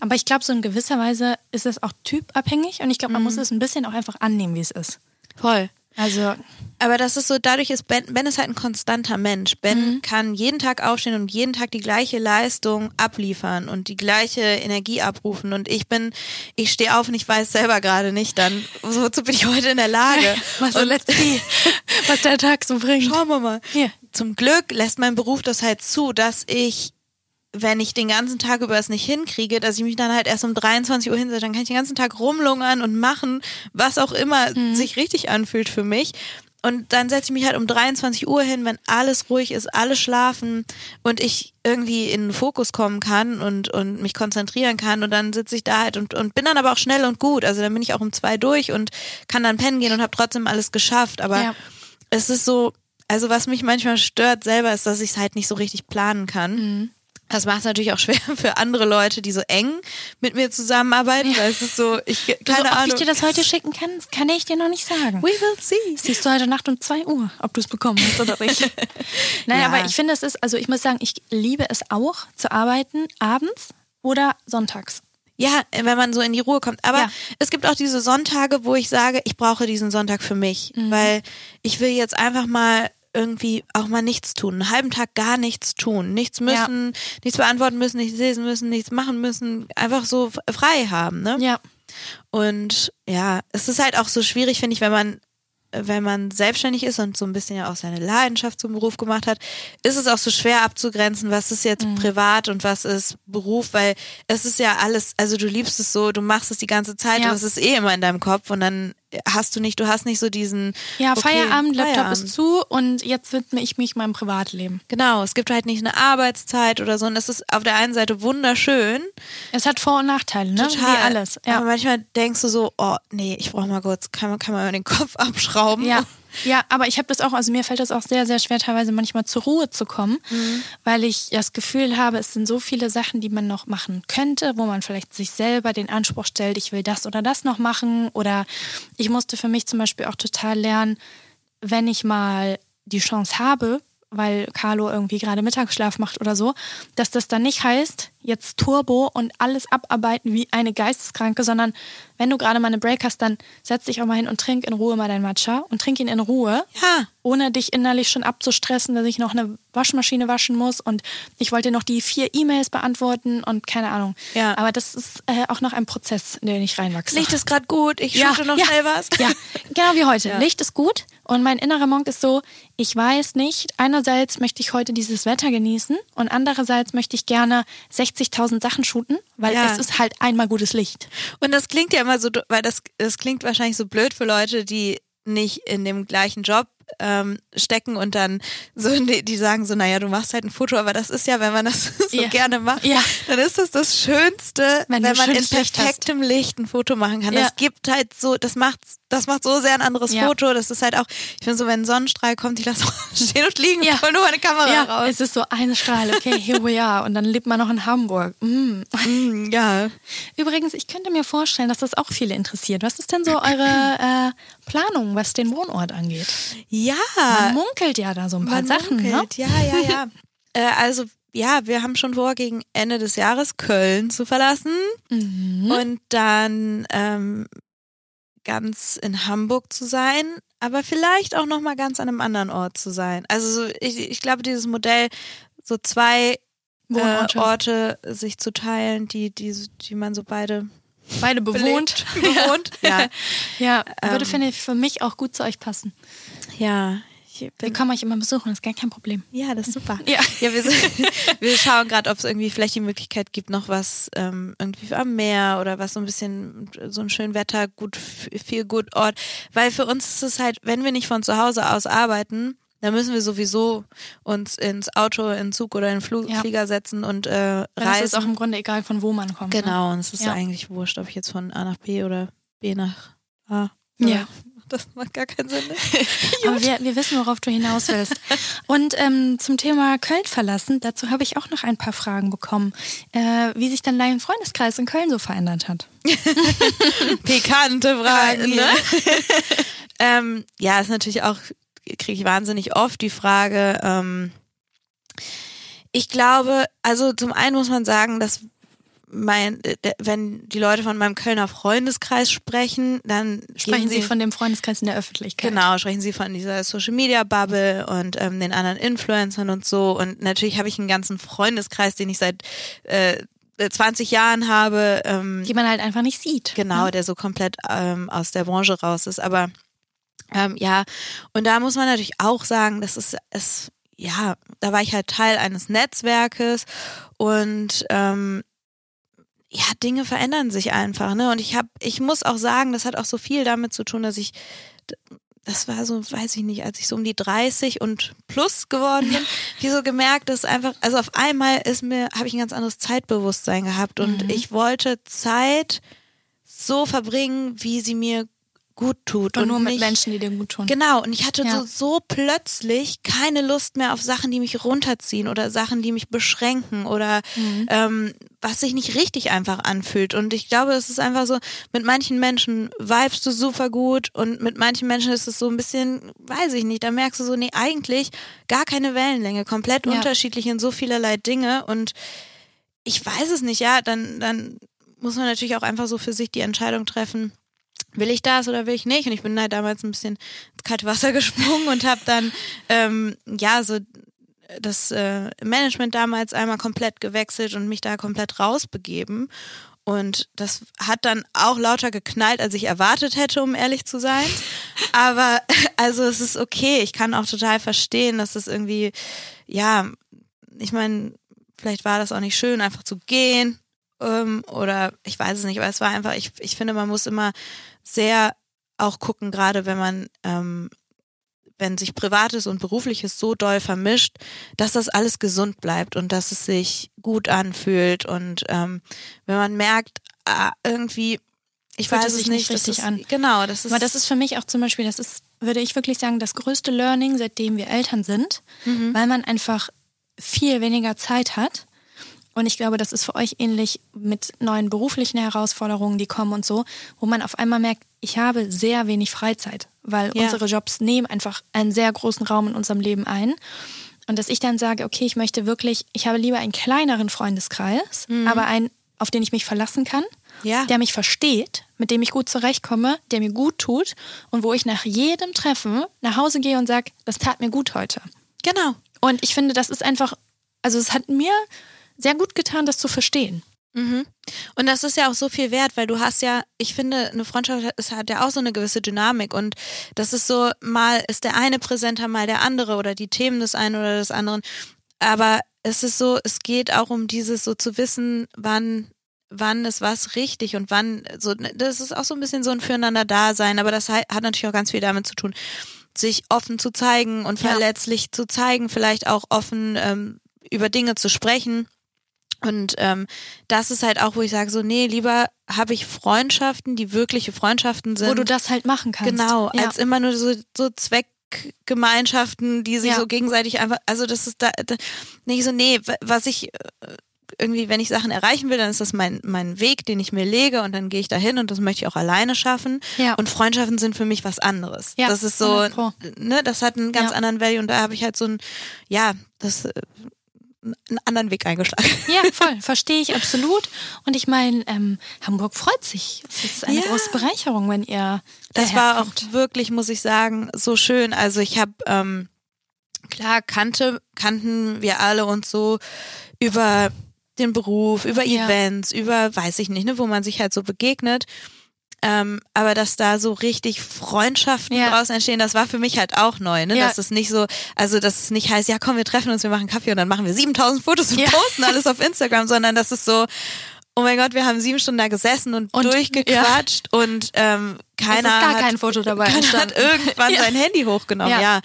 Aber ich glaube, so in gewisser Weise ist es auch typabhängig und ich glaube, man muss es ein bisschen auch einfach annehmen, wie es ist. Voll. Also, Aber das ist so, dadurch ist Ben, Ben ist halt ein konstanter Mensch. Ben kann jeden Tag aufstehen und jeden Tag die gleiche Leistung abliefern und die gleiche Energie abrufen. Und ich bin, ich stehe auf und ich weiß selber gerade nicht dann, wozu bin ich heute in der Lage. was so und was der Tag so bringt. Schauen wir mal. Hier. Zum Glück lässt mein Beruf das halt zu, dass ich, wenn ich den ganzen Tag über es nicht hinkriege, dass ich mich dann halt erst um 23 Uhr hinsetze, dann kann ich den ganzen Tag rumlungern und machen, was auch immer sich richtig anfühlt für mich. Und dann setze ich mich halt um 23 Uhr hin, wenn alles ruhig ist, alle schlafen und ich irgendwie in den Fokus kommen kann und, und mich konzentrieren kann. Und dann sitze ich da halt und, und bin dann aber auch schnell und gut. Also dann bin ich auch um zwei durch und kann dann pennen gehen und habe trotzdem alles geschafft. Aber Ja. es ist so, also was mich manchmal stört selber, ist, dass ich es halt nicht so richtig planen kann. Das macht es natürlich auch schwer für andere Leute, die so eng mit mir zusammenarbeiten, weil es ist so, ich keine so, ob Ahnung. ich dir das heute schicken kann, kann ich dir noch nicht sagen. We will see. Siehst du heute Nacht um 2 Uhr, ob du es bekommen hast oder nicht. Nein, Ja. aber ich finde, es ist, also ich muss sagen, ich liebe es auch zu arbeiten abends oder sonntags. Ja, wenn man so in die Ruhe kommt. Aber Ja. es gibt auch diese Sonntage, wo ich sage, ich brauche diesen Sonntag für mich, Mhm. weil ich will jetzt einfach mal irgendwie auch mal nichts tun, einen halben Tag gar nichts tun, nichts müssen, nichts beantworten müssen, nichts lesen müssen, nichts machen müssen, einfach so frei haben, ne? Ja. Und ja, es ist halt auch so schwierig, finde ich, wenn man wenn man selbstständig ist und so ein bisschen ja auch seine Leidenschaft zum Beruf gemacht hat, ist es auch so schwer abzugrenzen, was ist jetzt privat und was ist Beruf, weil es ist ja alles, also du liebst es so, du machst es die ganze Zeit Ja. und es ist eh immer in deinem Kopf und dann hast du nicht, du hast nicht so diesen Ja, okay, Feierabend, Laptop Feierabend. ist zu und jetzt widme ich mich meinem Privatleben. Genau, es gibt halt nicht eine Arbeitszeit oder so und das ist auf der einen Seite wunderschön, Es hat Vor- und Nachteile, ne? total. Wie alles. Ja. Aber manchmal denkst du so, oh nee, ich brauche mal kurz, kann man, kann man mal den Kopf abschrauben. Ja. Ja, aber ich habe das auch, also mir fällt das auch sehr, sehr schwer, teilweise manchmal zur Ruhe zu kommen, Mhm. weil ich das Gefühl habe, es sind so viele Sachen, die man noch machen könnte, wo man vielleicht sich selber den Anspruch stellt, ich will das oder das noch machen. Oder ich musste für mich zum Beispiel auch total lernen, wenn ich mal die Chance habe, weil Carlo irgendwie gerade Mittagsschlaf macht oder so, dass das dann nicht heißt, jetzt Turbo und alles abarbeiten wie eine Geisteskranke, sondern wenn du gerade mal eine Break hast, dann setz dich auch mal hin und trink in Ruhe mal dein Matcha und trink ihn in Ruhe, Ja. ohne dich innerlich schon abzustressen, dass ich noch eine Waschmaschine waschen muss und ich wollte noch die vier E-Mails beantworten und keine Ahnung. Ja. Aber das ist äh, auch noch ein Prozess, in den ich reinwachse. Licht ist gerade gut, ich Ja, noch ja, schnell was. Ja, genau wie heute. Ja. Licht ist gut und mein innerer Monk ist so, ich weiß nicht, einerseits möchte ich heute dieses Wetter genießen und andererseits möchte ich gerne 60.000 Sachen shooten, weil Ja. es ist halt einmal gutes Licht. Und das klingt ja immer so, weil das, das klingt wahrscheinlich so blöd für Leute, die nicht in dem gleichen Job ähm, stecken und dann so, die, die sagen so, naja, du machst halt ein Foto, aber das ist ja, wenn man das so Ja. gerne macht, Ja. dann ist das das Schönste, Wenn wenn, man in perfektem Licht ein Foto machen kann. Ja. Das gibt halt so, das macht, das macht so sehr ein anderes Ja. Foto. Das ist halt auch, ich finde so, wenn ein Sonnenstrahl kommt, ich lasse stehen und liegen Ja. und nur meine Kamera Ja, raus. es ist so eine Strahle, okay, here we are. Und dann lebt man noch in Hamburg. Mm. Mm, ja. Übrigens, ich könnte mir vorstellen, dass das auch viele interessiert. Was ist denn so eure äh, Planung, was den Wohnort angeht? Ja. Man munkelt ja da so ein paar Man Sachen, ne? munkelt. Ja, ja, ja. äh, also ja, wir haben schon vor, gegen Ende des Jahres Köln zu verlassen Mhm. und dann ähm, ganz in Hamburg zu sein, aber vielleicht auch noch mal ganz an einem anderen Ort zu sein. Also so, ich, ich glaube, dieses Modell, so zwei Wohnorte. Äh, Orte sich zu teilen, die, die, die man so beide Beide bewohnt. bewohnt. ja. Ja, würde, Ähm. finde ich, für mich auch gut zu euch passen. ja. Ich Wir bin, kommen euch immer besuchen, das ist gar kein Problem. ja, das ist super. Ja. Ja, wir, sind, wir schauen gerade, ob es irgendwie vielleicht die Möglichkeit gibt, noch was ähm, irgendwie am Meer oder was so ein bisschen, so ein schön Wetter, gut, viel gut Ort. Weil für uns ist es halt, wenn wir nicht von zu Hause aus arbeiten, da müssen wir sowieso uns ins Auto, in Zug oder in den Flug, Ja. Flieger setzen und äh, reisen. es ist auch im Grunde egal, von wo man kommt. Ne? genau, und es ist Ja. eigentlich wurscht, ob ich jetzt von A nach B oder B nach A. Ja. Das macht gar keinen Sinn. Ne? Aber wir, wir wissen, worauf du hinaus willst. Und ähm, zum Thema Köln verlassen, dazu habe ich auch noch ein paar Fragen bekommen, äh, wie sich dann dein Freundeskreis in Köln so verändert hat. Pikante Fragen, Ja. ne? ähm, ja, ist natürlich auch, kriege ich wahnsinnig oft die Frage, ähm, ich glaube, also zum einen muss man sagen, dass mein, äh, wenn die Leute von meinem Kölner Freundeskreis sprechen, dann Sprechen gehen Sie von dem Freundeskreis in der Öffentlichkeit. Genau, sprechen Sie von dieser Social Media Bubble und ähm, den anderen Influencern und so. Und natürlich habe ich einen ganzen Freundeskreis, den ich seit äh, 20 Jahren habe. Ähm, Die man halt einfach nicht sieht. Genau, Ne? der so komplett ähm, aus der Branche raus ist. Aber ähm, ja, und da muss man natürlich auch sagen, das ist es, ja, da war ich halt Teil eines Netzwerkes und ähm, ja, Dinge verändern sich einfach, ne? Und ich habe, ich muss auch sagen, das hat auch so viel damit zu tun, dass ich das war so, weiß ich nicht, als ich so um die 30 und plus geworden bin, wie so gemerkt, dass einfach, also auf einmal ist mir, habe ich ein ganz anderes Zeitbewusstsein gehabt und Mhm. ich wollte Zeit so verbringen, wie sie mir gut tut. Und, nur mit nicht, Menschen, die dir gut tun. Genau, und ich hatte Ja. so, so plötzlich keine Lust mehr auf Sachen, die mich runterziehen oder Sachen, die mich beschränken oder Mhm. ähm, was sich nicht richtig einfach anfühlt. Und ich glaube, es ist einfach so, mit manchen Menschen vibest du super gut und mit manchen Menschen ist es so ein bisschen, weiß ich nicht, da merkst du so, nee, eigentlich gar keine Wellenlänge, komplett Ja. unterschiedlich in so vielerlei Dinge und ich weiß es nicht, ja, dann, dann muss man natürlich auch einfach so für sich die Entscheidung treffen, will ich das oder will ich nicht? Und ich bin halt damals ein bisschen ins kalte Wasser gesprungen und habe dann ähm, ja so das äh, Management damals einmal komplett gewechselt und mich da komplett rausbegeben. Und das hat dann auch lauter geknallt, als ich erwartet hätte, um ehrlich zu sein. Aber also es ist okay. Ich kann auch total verstehen, dass es irgendwie, ja, ich meine, vielleicht war das auch nicht schön, einfach zu gehen. Ähm, oder ich weiß es nicht, aber es war einfach, ich, ich finde, man muss immer sehr auch gucken, gerade wenn man, ähm, wenn sich Privates und Berufliches so doll vermischt, dass das alles gesund bleibt und dass es sich gut anfühlt. Und ähm, wenn man merkt, ah, irgendwie, ich weiß es nicht, richtig ist, an. Genau, das ist. Aber das ist für mich auch zum Beispiel, das ist, würde ich wirklich sagen, das größte Learning, seitdem wir Eltern sind, Mhm. weil man einfach viel weniger Zeit hat. Und ich glaube, das ist für euch ähnlich mit neuen beruflichen Herausforderungen, die kommen und so, wo man auf einmal merkt, ich habe sehr wenig Freizeit, weil Ja. unsere Jobs nehmen einfach einen sehr großen Raum in unserem Leben ein. Und dass ich dann sage, okay, ich möchte wirklich, ich habe lieber einen kleineren Freundeskreis, aber einen, auf den ich mich verlassen kann, Mhm. Ja. der mich versteht, mit dem ich gut zurechtkomme, der mir gut tut und wo ich nach jedem Treffen nach Hause gehe und sage, das tat mir gut heute. genau. Und ich finde, das ist einfach, also es hat mir sehr gut getan, das zu verstehen. Mhm. Und das ist ja auch so viel wert, weil du hast ja, ich finde, eine Freundschaft hat- es hat ja auch so eine gewisse Dynamik und das ist so, mal ist der eine präsenter, mal der andere oder die Themen des einen oder des anderen. Aber es ist so, es geht auch um dieses so zu wissen, wann wann ist was richtig und wann so das ist auch so ein bisschen so ein füreinander Dasein, aber das hat natürlich auch ganz viel damit zu tun, sich offen zu zeigen und Ja. verletzlich zu zeigen, vielleicht auch offen ähm, über Dinge zu sprechen. Und ähm, das ist halt auch, wo ich sage, so, nee, lieber habe ich Freundschaften, die wirkliche Freundschaften sind. Wo du das halt machen kannst. Genau, ja. als immer nur so, so Zweckgemeinschaften, die sich Ja. so gegenseitig einfach, also das ist da, da nicht so, nee, wa- was ich äh, irgendwie, wenn ich Sachen erreichen will, dann ist das mein, mein Weg, den ich mir lege und dann gehe ich dahin und das möchte ich auch alleine schaffen. Ja. Und Freundschaften sind für mich was anderes. Ja, das ist so, 100 Pro. ne, das hat einen ganz Ja. anderen Value und da habe ich halt so ein, ja, das, äh, einen anderen Weg eingeschlagen. Ja, voll, verstehe ich absolut. Und ich meine, ähm, Hamburg freut sich. Es ist eine Ja. große Bereicherung, wenn ihr Das war auch wirklich, muss ich sagen, so schön. Also ich habe, ähm, klar, kannte, kannten wir alle uns so über den Beruf, über Ja. Events, über, weiß ich nicht, ne, wo man sich halt so begegnet. Ähm, aber dass da so richtig Freundschaften Ja. draus entstehen, das war für mich halt auch neu, ne? Ja. Dass es nicht so, also dass es nicht heißt, ja komm, wir treffen uns, wir machen Kaffee und dann machen wir 7000 Fotos und Ja. posten alles auf Instagram, sondern dass es so, oh mein Gott, wir haben sieben Stunden da gesessen und, Und- durchgequatscht und ähm, keiner gar hat, kein Foto dabei keiner hat irgendwann Ja. sein Handy hochgenommen. Ja. Ja.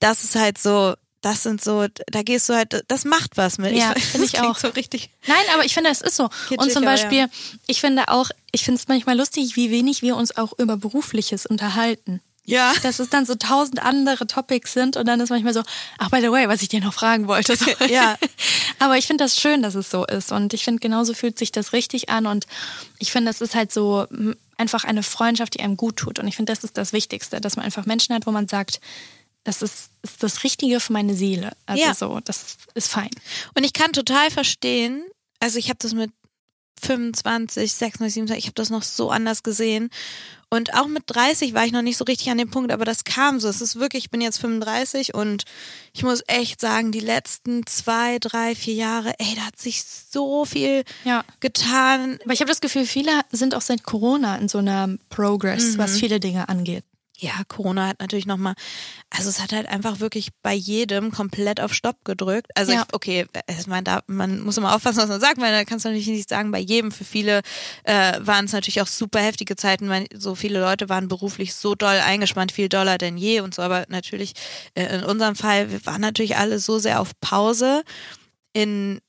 das ist halt so, das sind so, da gehst du halt, das macht was mit. Ja, finde das ich auch. so richtig. Nein, aber ich finde, es ist so. Kitschig, und zum Beispiel, ja. ich finde auch, ich finde es manchmal lustig, wie wenig wir uns auch über Berufliches unterhalten. Ja. Dass es dann so tausend andere Topics sind und dann ist manchmal so, ach, by the way, was ich dir noch fragen wollte. So. Ja. Aber ich finde das schön, dass es so ist und ich finde, genauso fühlt sich das richtig an und ich finde, es ist halt so einfach eine Freundschaft, die einem gut tut und ich finde, das ist das Wichtigste, dass man einfach Menschen hat, wo man sagt, das ist, ist das Richtige für meine Seele. Also Ja. so, das ist fein. Und ich kann total verstehen, also ich habe das mit 25, 26, 27, ich habe das noch so anders gesehen. Und auch mit 30 war ich noch nicht so richtig an dem Punkt, aber das kam so. Es ist wirklich, ich bin jetzt 35 und ich muss echt sagen, die letzten zwei, drei, vier Jahre, ey, da hat sich so viel Ja. getan. Aber ich habe das Gefühl, viele sind auch seit Corona in so einer Progress, was viele Dinge angeht. Ja, Corona hat natürlich nochmal, also es hat halt einfach wirklich bei jedem komplett auf Stopp gedrückt. Also Ja. ich, okay, ich meine, da, man muss immer aufpassen, was man sagt, weil da kannst du natürlich nicht sagen, bei jedem, für viele äh, waren es natürlich auch super heftige Zeiten, weil so viele Leute waren beruflich so doll eingespannt, viel doller denn je und so, aber natürlich äh, in unserem Fall, wir waren natürlich alle so sehr auf Pause in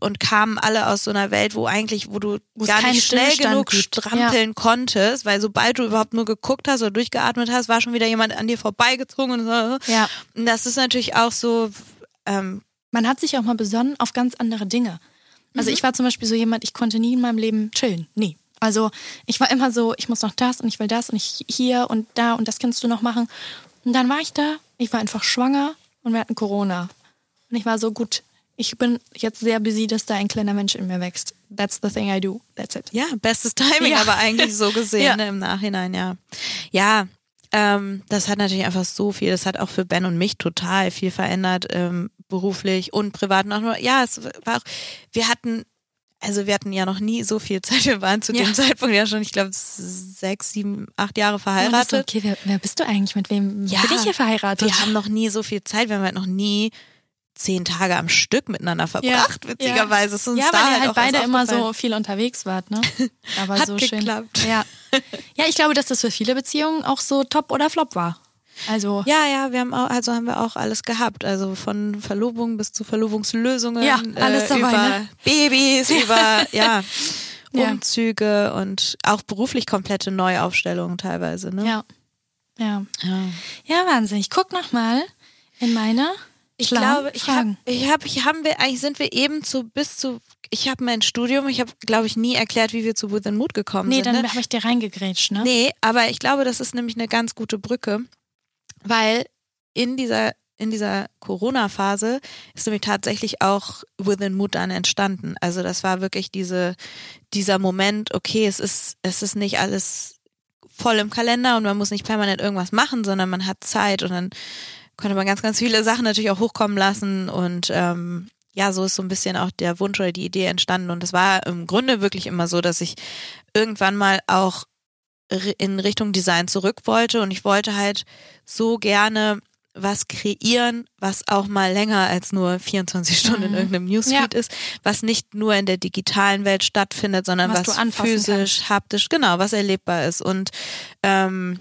und kamen alle aus so einer Welt, wo eigentlich, wo du Wo es gar nicht schnell genug gibt. strampeln konntest, weil sobald du überhaupt nur geguckt hast oder durchgeatmet hast, war schon wieder jemand an dir vorbeigezogen und so. Ja. Und das ist natürlich auch so, ähm, Man hat sich auch mal besonnen auf ganz andere Dinge. Also ich war zum Beispiel so jemand, ich konnte nie in meinem Leben chillen. Nie. Also ich war immer so, ich muss noch das und ich will das und ich hier und da und das kannst du noch machen. Und dann war ich da, ich war einfach schwanger und wir hatten Corona. Und ich war so gut. Ich bin jetzt sehr busy, dass da ein kleiner Mensch in mir wächst. That's the thing I do. That's it. ja, bestes Timing, Ja. aber eigentlich so gesehen Ja. ne, im Nachhinein, ja. Ja, ähm, das hat natürlich einfach so viel, das hat auch für Ben und mich total viel verändert, ähm, beruflich und privat. Und auch nur, ja, es war auch, wir hatten, also wir hatten ja noch nie so viel Zeit. Wir waren zu Ja. dem Zeitpunkt ja schon, ich glaube, sechs, sieben, acht Jahre verheiratet. okay, wer, wer bist du eigentlich? Mit wem Ja, bin ich hier verheiratet? Wir haben noch nie so viel Zeit, wir haben halt noch nie zehn Tage am Stück miteinander verbracht, witzigerweise. Ist uns ja, da weil ihr halt halt beide immer so viel unterwegs wart, ne? Aber Hat so geklappt. schön. Ja. ja, ich glaube, dass das für viele Beziehungen auch so top oder flop war. Also Ja, ja, wir haben auch, also haben wir auch alles gehabt. Also von Verlobung bis zu Verlobungslösungen. Ja, alles äh, dabei, über ne? Babys, über ja, Ja. Umzüge und auch beruflich komplette Neuaufstellungen teilweise. Ne? ja. Ja. Ja. Ja, Wahnsinn. Ich guck noch mal in meine Ich glaube, ich habe, ich habe, ich haben wir, eigentlich sind wir eben zu bis zu, ich habe mein Studium, ich habe, glaube ich, nie erklärt, wie wir zu Within Mood gekommen Nee, sind. dann ne? habe ich dir reingegrätscht, ne? Nee, aber ich glaube, das ist nämlich eine ganz gute Brücke, weil in dieser in dieser Corona-Phase ist nämlich tatsächlich auch Within Mood dann entstanden. Also das war wirklich diese dieser Moment, okay, es ist es ist nicht alles voll im Kalender und man muss nicht permanent irgendwas machen, sondern man hat Zeit und dann konnte man ganz ganz viele Sachen natürlich auch hochkommen lassen und ähm, ja, so ist so ein bisschen auch der Wunsch oder die Idee entstanden und es war im Grunde wirklich immer so, dass ich irgendwann mal auch in Richtung Design zurück wollte und ich wollte halt so gerne was kreieren, was auch mal länger als nur 24 Stunden in irgendeinem Newsfeed ist, was nicht nur in der digitalen Welt stattfindet, sondern Was was, physisch, haptisch, genau, was erlebbar ist. Und ähm,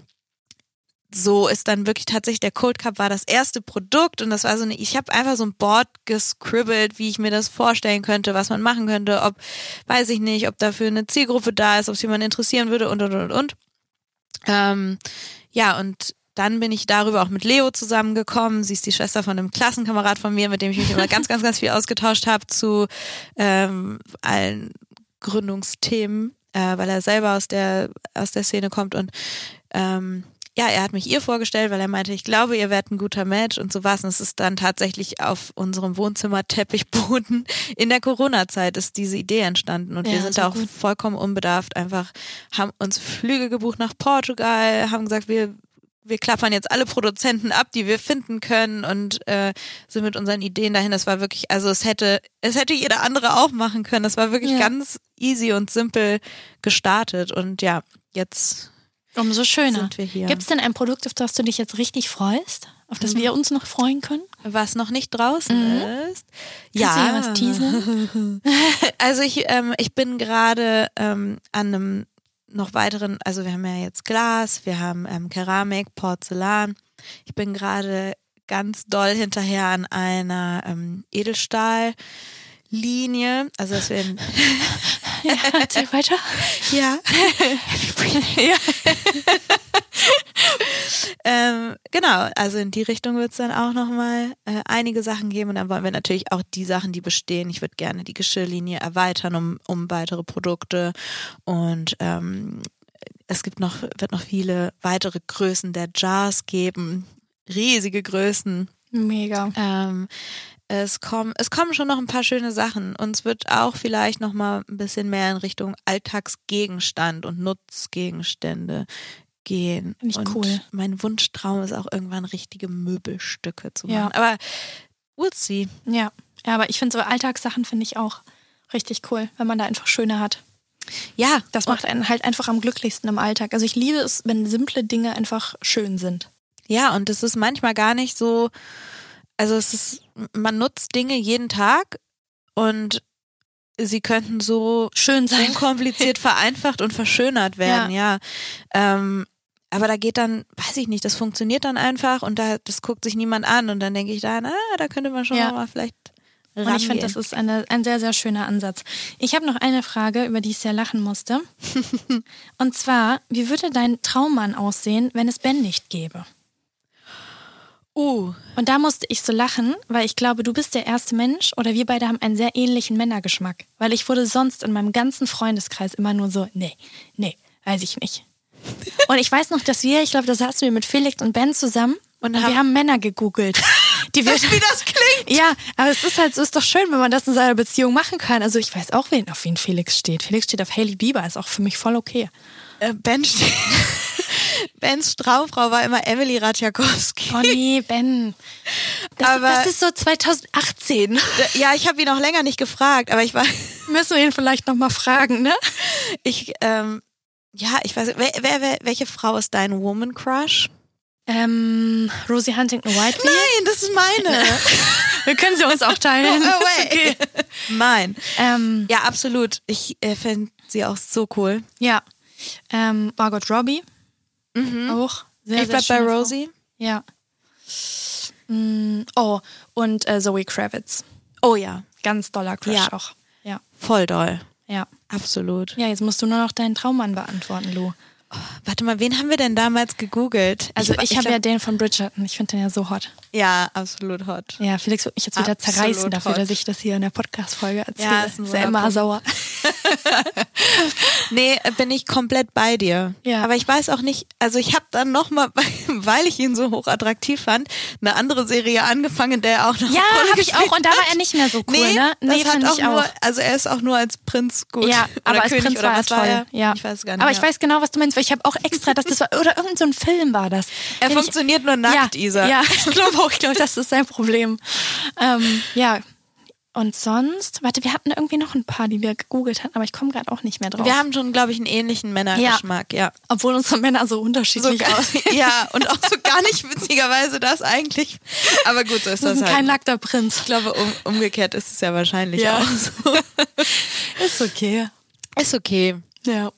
so ist dann wirklich tatsächlich der Cold Cup war das erste Produkt und das war so eine, ich habe einfach so ein Board gescribbelt, wie ich mir das vorstellen könnte, was man machen könnte, ob, weiß ich nicht, ob dafür eine Zielgruppe da ist, ob es jemand interessieren würde und und und und. Ähm, ja, und dann bin ich darüber auch mit Leo zusammengekommen. Sie ist die Schwester von einem Klassenkamerad von mir, mit dem ich mich immer ganz, ganz, ganz viel ausgetauscht habe zu ähm, allen Gründungsthemen, äh, weil er selber aus der aus der Szene kommt und ähm, ja, er hat mich ihr vorgestellt, weil er meinte, ich glaube, ihr werdet ein guter Match und so was. Und es ist dann tatsächlich auf unserem Wohnzimmer-Teppichboden in der Corona-Zeit ist diese Idee entstanden. Und Ja, wir sind da auch gut. vollkommen unbedarft einfach, haben uns Flüge gebucht nach Portugal, haben gesagt, wir wir klappern jetzt alle Produzenten ab, die wir finden können und äh, sind mit unseren Ideen dahin. Das war wirklich, also es hätte, es hätte jeder andere auch machen können. Das war wirklich Ja. ganz easy und simpel gestartet. Und ja, jetzt Umso schöner. sind wir hier. Gibt es denn ein Produkt, auf das du dich jetzt richtig freust? auf das wir uns noch freuen können? Was noch nicht draußen ist. Kannst du was teasen? Also ich, ähm, ich bin gerade ähm, an einem noch weiteren, also wir haben ja jetzt Glas, wir haben ähm, Keramik, Porzellan. Ich bin gerade ganz doll hinterher an einer ähm, Edelstahllinie. Also dass wir in, Ja, erzähl weiter. ja. ja. Ähm, genau, also in die Richtung wird es dann auch nochmal äh, einige Sachen geben und dann wollen wir natürlich auch die Sachen, die bestehen. Ich würde gerne die Geschirrlinie erweitern um, um weitere Produkte und ähm, es gibt noch, wird noch viele weitere Größen der Jars geben, riesige Größen. Mega. Ähm, es kommen, es kommen schon noch ein paar schöne Sachen. Und es wird auch vielleicht noch mal ein bisschen mehr in Richtung Alltagsgegenstand und Nutzgegenstände gehen. Finde ich und cool. Mein Wunschtraum ist auch irgendwann richtige Möbelstücke zu Ja. machen. Aber we'll see. Ja. Ja, aber ich finde so Alltagssachen finde ich auch richtig cool, wenn man da einfach schöne hat. Ja, Das macht einen halt einfach am glücklichsten im Alltag. Also ich liebe es, wenn simple Dinge einfach schön sind. Ja, und es ist manchmal gar nicht so, also es ist, man nutzt Dinge jeden Tag und sie könnten so Schön sein. unkompliziert vereinfacht und verschönert werden, ja. Ähm, aber da geht dann, weiß ich nicht, das funktioniert dann einfach und da, das guckt sich niemand an und dann denke ich dann, ah, da könnte man schon Ja. mal vielleicht Und ich finde, das ist eine, ein sehr, sehr schöner Ansatz. Ich habe noch eine Frage, über die ich sehr lachen musste. Und zwar, wie würde dein Traummann aussehen, wenn es Ben nicht gäbe? Uh, Und da musste ich so lachen, weil ich glaube, du bist der erste Mensch oder wir beide haben einen sehr ähnlichen Männergeschmack. Weil ich wurde sonst in meinem ganzen Freundeskreis immer nur so, nee, nee, weiß ich nicht. Und ich weiß noch, dass wir, ich glaube, da saßen wir mit Felix und Ben zusammen und, Und haben- wir haben Männer gegoogelt. Die wir, wie das klingt. ja, aber es ist halt, so ist doch schön, wenn man das in seiner Beziehung machen kann. Also ich weiß auch, wen, auf wen Felix steht. Felix steht auf Hailey Bieber, ist auch für mich voll okay. Äh, ben steht- Bens Traumfrau war immer Emily Radziakowski. Oh nee, Ben. Das, Aber- das ist so 2018. Ja, ich habe ihn noch länger nicht gefragt, aber ich war, Müssen wir ihn vielleicht nochmal fragen, ne? ich, ähm, ja, ich weiß, wer, wer, wer, welche Frau ist dein Woman Crush? Ähm, Rosie Huntington Whiteley. Nein, das ist meine. Wir können sie uns auch teilen. No way. okay. Mein. Ähm, Ja, absolut. Ich äh, finde sie auch so cool. ja. Ähm, Margot Robbie. Auch. Sehr, Mhm. ich bleib bei schöne Frau. Rosie. Ja. Mm, oh, und äh, Zoe Kravitz. Oh ja, Ganz doller Crush Ja. auch. Ja. voll doll. Ja. Absolut. Ja, jetzt musst du nur noch deinen Traummann beantworten, Lou. Warte mal, wen haben wir denn damals gegoogelt? Also ich, habe glaub- ja den von Bridgerton. Ich finde den ja so hot. Ja, absolut hot. Ja, Felix wird mich jetzt wieder Absolut zerreißen dafür, hot. dass ich das hier in der Podcast-Folge erzähle. Ja, ist ein ist ja immer sauer. Nee, bin ich komplett bei dir. Ja. Aber ich weiß auch nicht, also ich habe dann nochmal, weil ich ihn so hochattraktiv fand, eine andere Serie angefangen, der er auch noch Ja, habe ich auch. Und da war er nicht mehr so cool, nee, ne? Nee, das hat auch nur, auch. also er ist auch nur als Prinz gut. Ja, oder aber als König Prinz war er toll. war er? Ja. Ich weiß gar nicht. Aber ich mehr. weiß genau, was du meinst, weil ich habe auch extra, dass das war, oder irgend so ein Film war das. Er Den ich- funktioniert nur nackt, ja, Isa. Ja, ich glaube auch, ich glaube, das ist sein Problem. Ähm, ja. Und sonst, warte, wir hatten irgendwie noch ein paar, die wir gegoogelt hatten, aber ich komme gerade auch nicht mehr drauf. Wir haben schon, glaube ich, einen ähnlichen Männergeschmack, ja. Obwohl unsere Männer so So unterschiedlich gar, aussehen. ja, und auch so gar nicht witzigerweise das eigentlich. Aber gut, so ist Wir das sind halt. kein nackter Prinz. ich glaube, um, umgekehrt ist es ja wahrscheinlich Ja. auch so. Ist okay. Ist okay. Ja.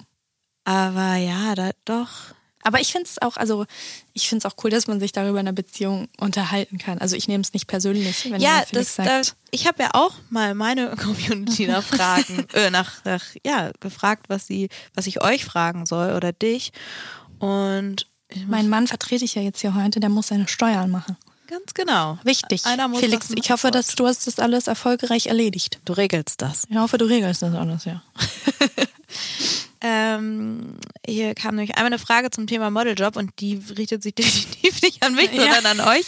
Aber ja, da doch. Aber ich finde es auch, also ich finde es auch cool, dass man sich darüber in einer Beziehung unterhalten kann. Also ich nehme es nicht persönlich, wenn ja, das, da, sagt. ich habe ja auch mal meine Community nach Fragen, äh, nach, nach, ja, gefragt, was sie, was ich euch fragen soll oder dich. Und mein Mann vertrete ich ja jetzt hier heute, der muss seine Steuern machen. ganz genau. Wichtig. Einer muss Felix, ich hoffe, dass du hast das alles erfolgreich erledigt. Du regelst das. Ich hoffe, du regelst das alles, ja. Ähm, hier kam nämlich einmal eine Frage zum Thema Modeljob und die richtet sich definitiv nicht an mich, Ja. sondern an euch.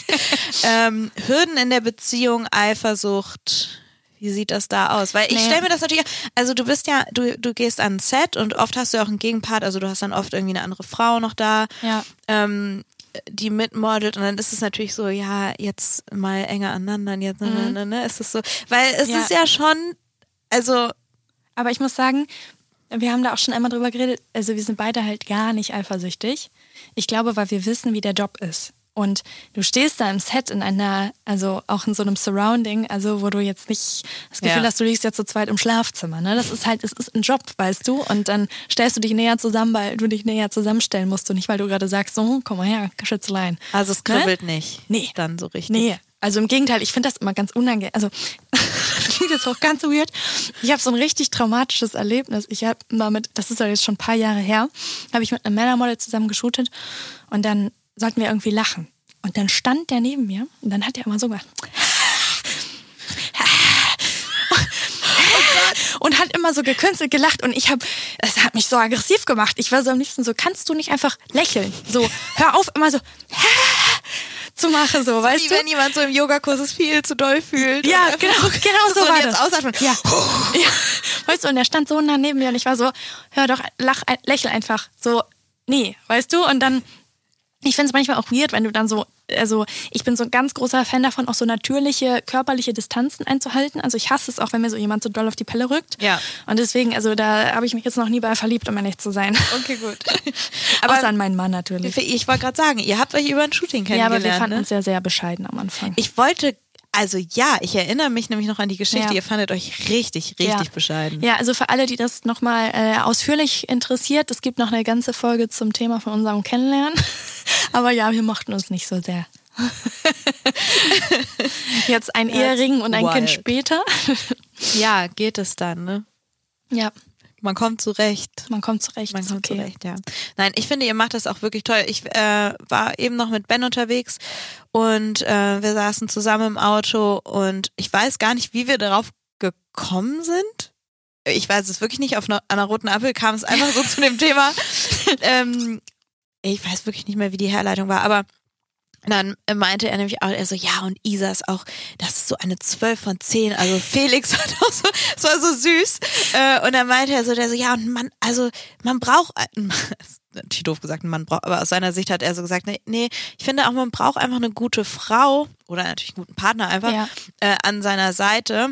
ähm, Hürden in der Beziehung, Eifersucht. Wie sieht das da aus? Weil ich Nee. stelle mir das natürlich, also du bist ja, du, du gehst an ein Set und oft hast du auch einen Gegenpart, also du hast dann oft irgendwie eine andere Frau noch da, Ja. ähm, die mitmodelt und dann ist es natürlich so, ja, jetzt mal enger aneinander jetzt, ne, ne, ne, ist es so, weil es Mhm. Ja. ist ja schon, also Aber ich muss sagen, wir haben da auch schon einmal drüber geredet. Also wir sind beide halt gar nicht eifersüchtig. Ich glaube, weil wir wissen, wie der Job ist. und du stehst da im Set in einer, also auch in so einem Surrounding, also wo du jetzt nicht das Gefühl Ja. hast, du liegst jetzt zu zweit im Schlafzimmer. Ne? Das ist halt, es ist ein Job, weißt du. Und dann stellst du dich näher zusammen, weil du dich näher zusammenstellen musst und nicht, weil du gerade sagst, so, komm mal her, Schätzelein. Also es kribbelt nicht. Nee. Dann so richtig. Nee, also im Gegenteil, ich finde das immer ganz unangenehm. Also das klingt jetzt auch ganz weird. Ich habe so ein richtig traumatisches Erlebnis. Ich habe mal mit, das ist ja jetzt schon ein paar Jahre her, habe ich mit einem Männermodel zusammen geshootet und dann sollten wir irgendwie lachen. Und dann stand der neben mir und dann hat er immer so gemacht. Und hat immer so gekünstelt gelacht und ich habe, es hat mich so aggressiv gemacht. Ich war so am liebsten so, kannst du nicht einfach lächeln? So, hör auf, immer so zu machen, so, weißt Wie du? wenn jemand so im Yogakurs es viel zu doll fühlt. Ja, genau, genau so und war jetzt das. Ja. ja. Weißt du, und er stand so nah neben mir und ich war so, hör doch, lach, lächel einfach. So, nee, weißt du? Und dann, ich finde es manchmal auch weird, wenn du dann so, also ich bin so ein ganz großer Fan davon, auch so natürliche körperliche Distanzen einzuhalten. Also ich hasse es auch, wenn mir so jemand so doll auf die Pelle rückt. Ja. Und deswegen, also da habe ich mich jetzt noch nie bei verliebt, um ehrlich zu sein. Okay, gut. Aber Außer an meinen Mann natürlich. ich wollte gerade sagen, ihr habt euch über ein Shooting Ja, aber kennengelernt. wir fanden ne? uns sehr, sehr bescheiden am Anfang. Ich wollte, also ja, ich erinnere mich nämlich noch an die Geschichte. Ja. Ihr fandet euch richtig, richtig ja. bescheiden. Ja, also für alle, die das nochmal äh, ausführlich interessiert, es gibt noch eine ganze Folge zum Thema von unserem Kennenlernen. Aber ja, wir mochten uns nicht so sehr. Jetzt ein Ehering und ein Kind wild. später. Ja, geht es dann, ne? ja, Man kommt zurecht. man kommt zurecht. Man kommt okay. zurecht, ja. Nein, ich finde, ihr macht das auch wirklich toll. Ich äh, war eben noch mit Ben unterwegs und äh, wir saßen zusammen im Auto und ich weiß gar nicht, wie wir darauf gekommen sind. Ich weiß es wirklich nicht. Auf einer, einer roten Ampel kam es einfach so zu dem Thema. Ähm, ich weiß wirklich nicht mehr, wie die Herleitung war, aber dann meinte er nämlich auch, er so, ja, und Isa ist auch, das ist so eine 12 von 10. Also Felix hat auch so, es war so süß. Äh, und dann meinte er so, der so, ja, und man, also man braucht, ist natürlich doof gesagt, ein Mann braucht, aber aus seiner Sicht hat er so gesagt, nee, nee, ich finde auch, man braucht einfach eine gute Frau oder natürlich einen guten Partner einfach Ja. äh, an seiner Seite.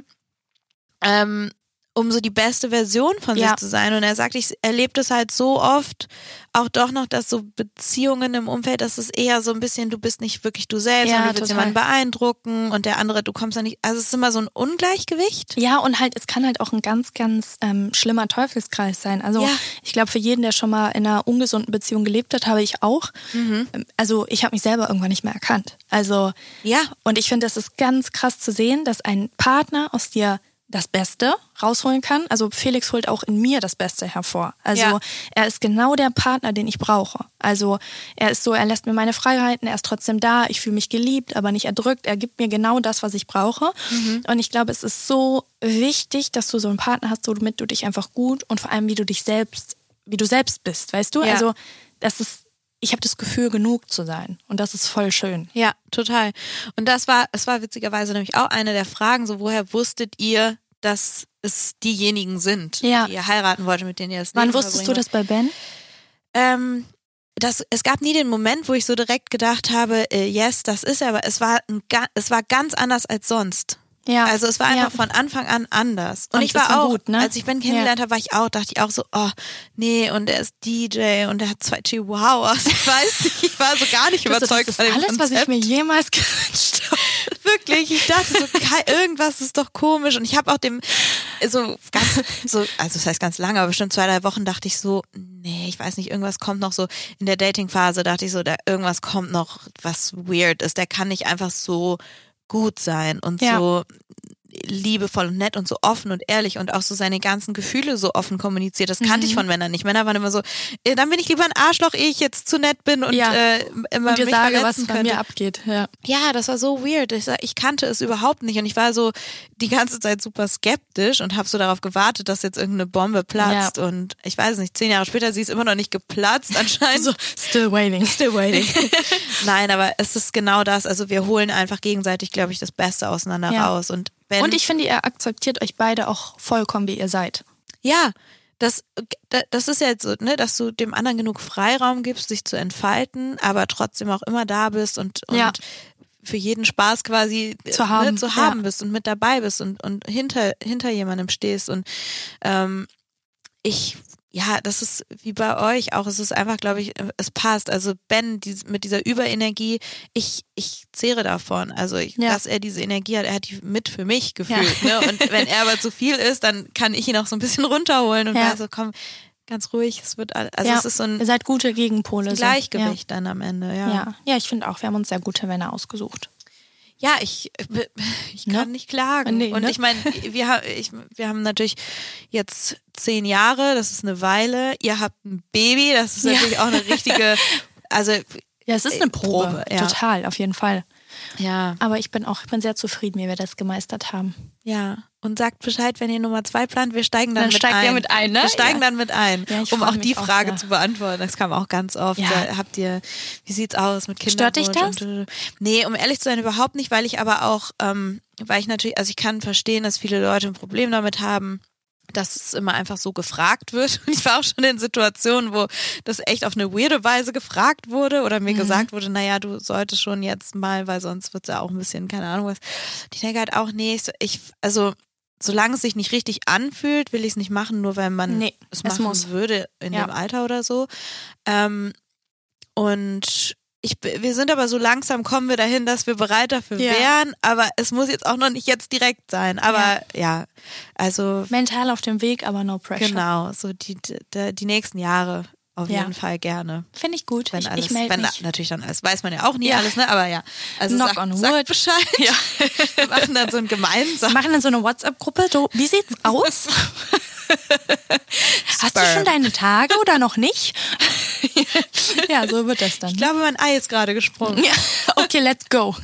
Ähm, um so die beste Version von Ja. sich zu sein. Und er sagt, ich erlebe das halt so oft, auch doch noch, dass so Beziehungen im Umfeld, das ist eher so ein bisschen, du bist nicht wirklich du selbst Ja, und du willst total. jemanden beeindrucken und der andere, du kommst da nicht, also es ist immer so ein Ungleichgewicht. Ja, und halt, es kann halt auch ein ganz, ganz ähm, schlimmer Teufelskreis sein. Also Ja. ich glaube, für jeden, der schon mal in einer ungesunden Beziehung gelebt hat, habe ich auch. Mhm. Ähm, Also ich habe mich selber irgendwann nicht mehr erkannt. Also Ja. Und ich finde, das ist ganz krass zu sehen, dass ein Partner aus dir das Beste rausholen kann. Also Felix holt auch in mir das Beste hervor. Also Ja. er ist genau der Partner, den ich brauche. Also er ist so, er lässt mir meine Freiheiten, er ist trotzdem da, ich fühle mich geliebt, aber nicht erdrückt. Er gibt mir genau das, was ich brauche. Mhm. Und ich glaube, es ist so wichtig, dass du so einen Partner hast, womit du dich einfach gut und vor allem, wie du dich selbst, wie du selbst bist, weißt du? Ja. Also das ist, ich habe das Gefühl, genug zu sein. Und das ist voll schön. Ja, total. Und das war, es war witzigerweise nämlich auch eine der Fragen, so woher wusstet ihr, dass es diejenigen sind, Ja. die ihr heiraten wollt, mit denen ihr das Wann wusstest du das bei Ben? Ähm, das, es gab nie den Moment, wo ich so direkt gedacht habe, äh, yes, das ist er, aber es war, ein, es war ganz anders als sonst. Ja. Also es war einfach Ja. von Anfang an anders. Und, Und ich das war auch, gut, ne? als ich Ben kennengelernt habe, war ich auch, dachte ich auch so, oh, nee, und er ist DJ und er hat zwei Chihuahuas. Ich weiß nicht, ich war so gar nicht Also, überzeugt das von ist dem alles, was ich Konzept. mir jemals gewünscht habe. Wirklich, ich dachte so, irgendwas ist doch komisch. Und ich habe auch dem so ganz, so, also das heißt ganz lange, aber bestimmt zwei, drei Wochen dachte ich so, nee, ich weiß nicht, irgendwas kommt noch so in der Dating-Phase, dachte ich so, da irgendwas kommt noch, was weird ist. Der kann nicht einfach so gut sein und Ja. so liebevoll und nett und so offen und ehrlich und auch so seine ganzen Gefühle so offen kommuniziert. Das kannte Mhm. ich von Männern nicht. Männer waren immer so, äh, dann bin ich lieber ein Arschloch, ehe ich jetzt zu nett bin und Ja. äh, immer Und dir mich sage, was verletzen bei könnte. mir abgeht. Ja. Ja, das war so weird. Ich, ich kannte es überhaupt nicht und ich war so die ganze Zeit super skeptisch und habe so darauf gewartet, dass jetzt irgendeine Bombe platzt. Und ich weiß nicht, zehn Jahre später, sie ist immer noch nicht geplatzt anscheinend. So, still waiting. Still waiting. Nein, aber es ist genau das. Also wir holen einfach gegenseitig, glaube ich, das Beste auseinander Ja. raus. Und wenn Und ich finde, ihr akzeptiert euch beide auch vollkommen, wie ihr seid. Ja, das, das ist ja jetzt so, ne, dass du dem anderen genug Freiraum gibst, sich zu entfalten, aber trotzdem auch immer da bist und, und Ja. für jeden Spaß quasi Zu haben, ne, zu haben ja. bist und mit dabei bist und, und hinter, hinter jemandem stehst. Und ähm, ich ja, das ist wie bei euch auch. Es ist einfach, glaube ich, es passt. Also Ben die, mit dieser Überenergie, ich, ich zehre davon. Also, ich, Ja. dass er diese Energie hat, er hat die mit für mich gefühlt. Ne? Und wenn er aber zu viel ist, dann kann ich ihn auch so ein bisschen runterholen und Ja. so, komm, ganz ruhig, es wird all, also ja, es ist so ein ihr seid gute Gegenpole. so. Gleichgewicht dann am Ende, Ja. ja. ja, ja, ich finde auch, wir haben uns sehr gute Männer ausgesucht. Ja, ich, ich kann Ne? nicht klagen. Nee, und ne? ich meine, wir, ich, wir haben natürlich jetzt zehn Jahre, das ist eine Weile. Ihr habt ein Baby, das ist Ja. natürlich auch eine richtige, also Ja, es ist Äh, eine Probe, Probe, ja. total, auf jeden Fall. ja, Aber ich bin auch, ich bin sehr zufrieden, wie wir das gemeistert haben. ja. Und sagt Bescheid, wenn ihr Nummer zwei plant, wir steigen dann, Dann mit steigt ein. ihr mit ein, ne? Wir steigen Ja. dann mit ein, Ja, um auch die auch Frage sehr. zu beantworten. Das kam auch ganz oft. Ja. Habt ihr, wie sieht's aus mit Stört dich das? Und, nee, um ehrlich zu sein, überhaupt nicht, weil ich aber auch, ähm, weil ich natürlich, also ich kann verstehen, dass viele Leute ein Problem damit haben, dass es immer einfach so gefragt wird. Und ich war auch schon in Situationen, wo das echt auf eine weirde Weise gefragt wurde oder Mhm. mir gesagt wurde, naja, du solltest schon jetzt mal, weil sonst wird's ja auch ein bisschen, keine Ahnung was. Und ich denke halt auch, nee, ich also solange es sich nicht richtig anfühlt, will ich es nicht machen, nur weil man Nee, es es machen muss. würde in Ja. dem Alter oder so. Ähm, und ich, wir sind aber so langsam kommen wir dahin, dass wir bereit dafür Ja. wären, aber es muss jetzt auch noch nicht jetzt direkt sein. Aber ja, also Mental auf dem Weg, aber no pressure. genau, so die, die, die nächsten Jahre auf Ja. jeden Fall gerne. Finde ich gut. Wenn ich alles, ich melde wenn mich. natürlich dann alles, weiß man ja auch nie Ja. alles, ne? Aber ja. Also Knock sag, on wood. Bescheid. Ja. Wir machen dann so ein gemeinsames. Wir machen dann so eine WhatsApp-Gruppe. Wie sieht's aus? Hast du schon deine Tage oder noch nicht? ja, so wird das dann. Ich glaube, mein Ei ist gerade gesprungen. Ja, okay, let's go.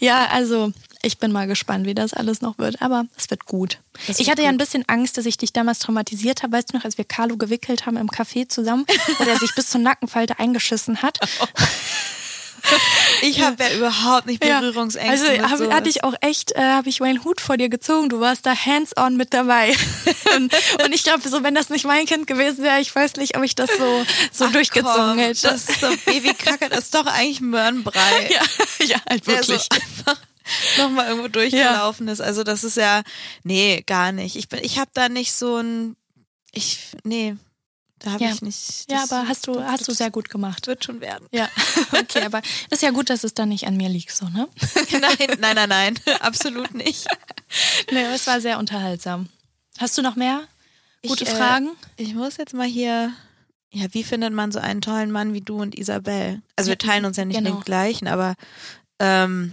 ja, also ich bin mal gespannt, wie das alles noch wird, aber es wird gut. Das ich wird hatte ja ein gut. bisschen Angst, dass ich dich damals traumatisiert habe, weißt du noch, als wir Carlo gewickelt haben im Café zusammen, wo er sich bis zur Nackenfalte eingeschissen hat. Ich habe ja überhaupt nicht Ja. Berührungsängste. Also mit hab, hatte ich auch echt, äh, habe ich meinen Hut vor dir gezogen. Du warst da hands-on mit dabei. und, und ich glaube, so wenn das nicht mein Kind gewesen wäre, ich weiß nicht, ob ich das so, so Ach durchgezogen komm, hätte. Das ist so Babykacke, das ist doch eigentlich Möhrenbrei. ja, ja, halt wirklich. einfach nochmal irgendwo durchgelaufen ist. Also das ist ja, nee, gar nicht. Ich bin, ich habe da nicht so ein, ich, nee, da habe Ja. ich nicht. ja, aber hast du, hast du sehr gut gemacht. Wird schon werden. Ja, okay, aber ist ja gut, dass es dann nicht an mir liegt, so, ne? nein, nein, nein, nein, absolut nicht. Nee, es war sehr unterhaltsam. Hast du noch mehr gute Ich, äh, Fragen? Ich muss jetzt mal hier, ja, wie findet man so einen tollen Mann wie du und Isabel? Also wir teilen uns ja nicht genau. den gleichen, aber ähm,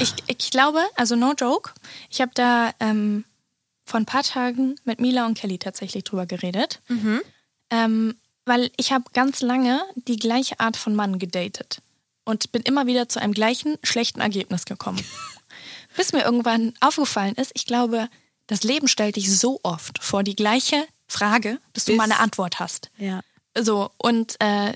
Ich, ich glaube, also no joke, ich habe da ähm, vor ein paar Tagen mit Mila und Kelly tatsächlich drüber geredet. mhm. Ähm, weil ich habe ganz lange die gleiche Art von Mann gedatet und bin immer wieder zu einem gleichen schlechten Ergebnis gekommen. Bis mir irgendwann aufgefallen ist, ich glaube, das Leben stellt dich so oft vor die gleiche Frage, dass du Bis- mal eine Antwort hast. ja. So, und äh,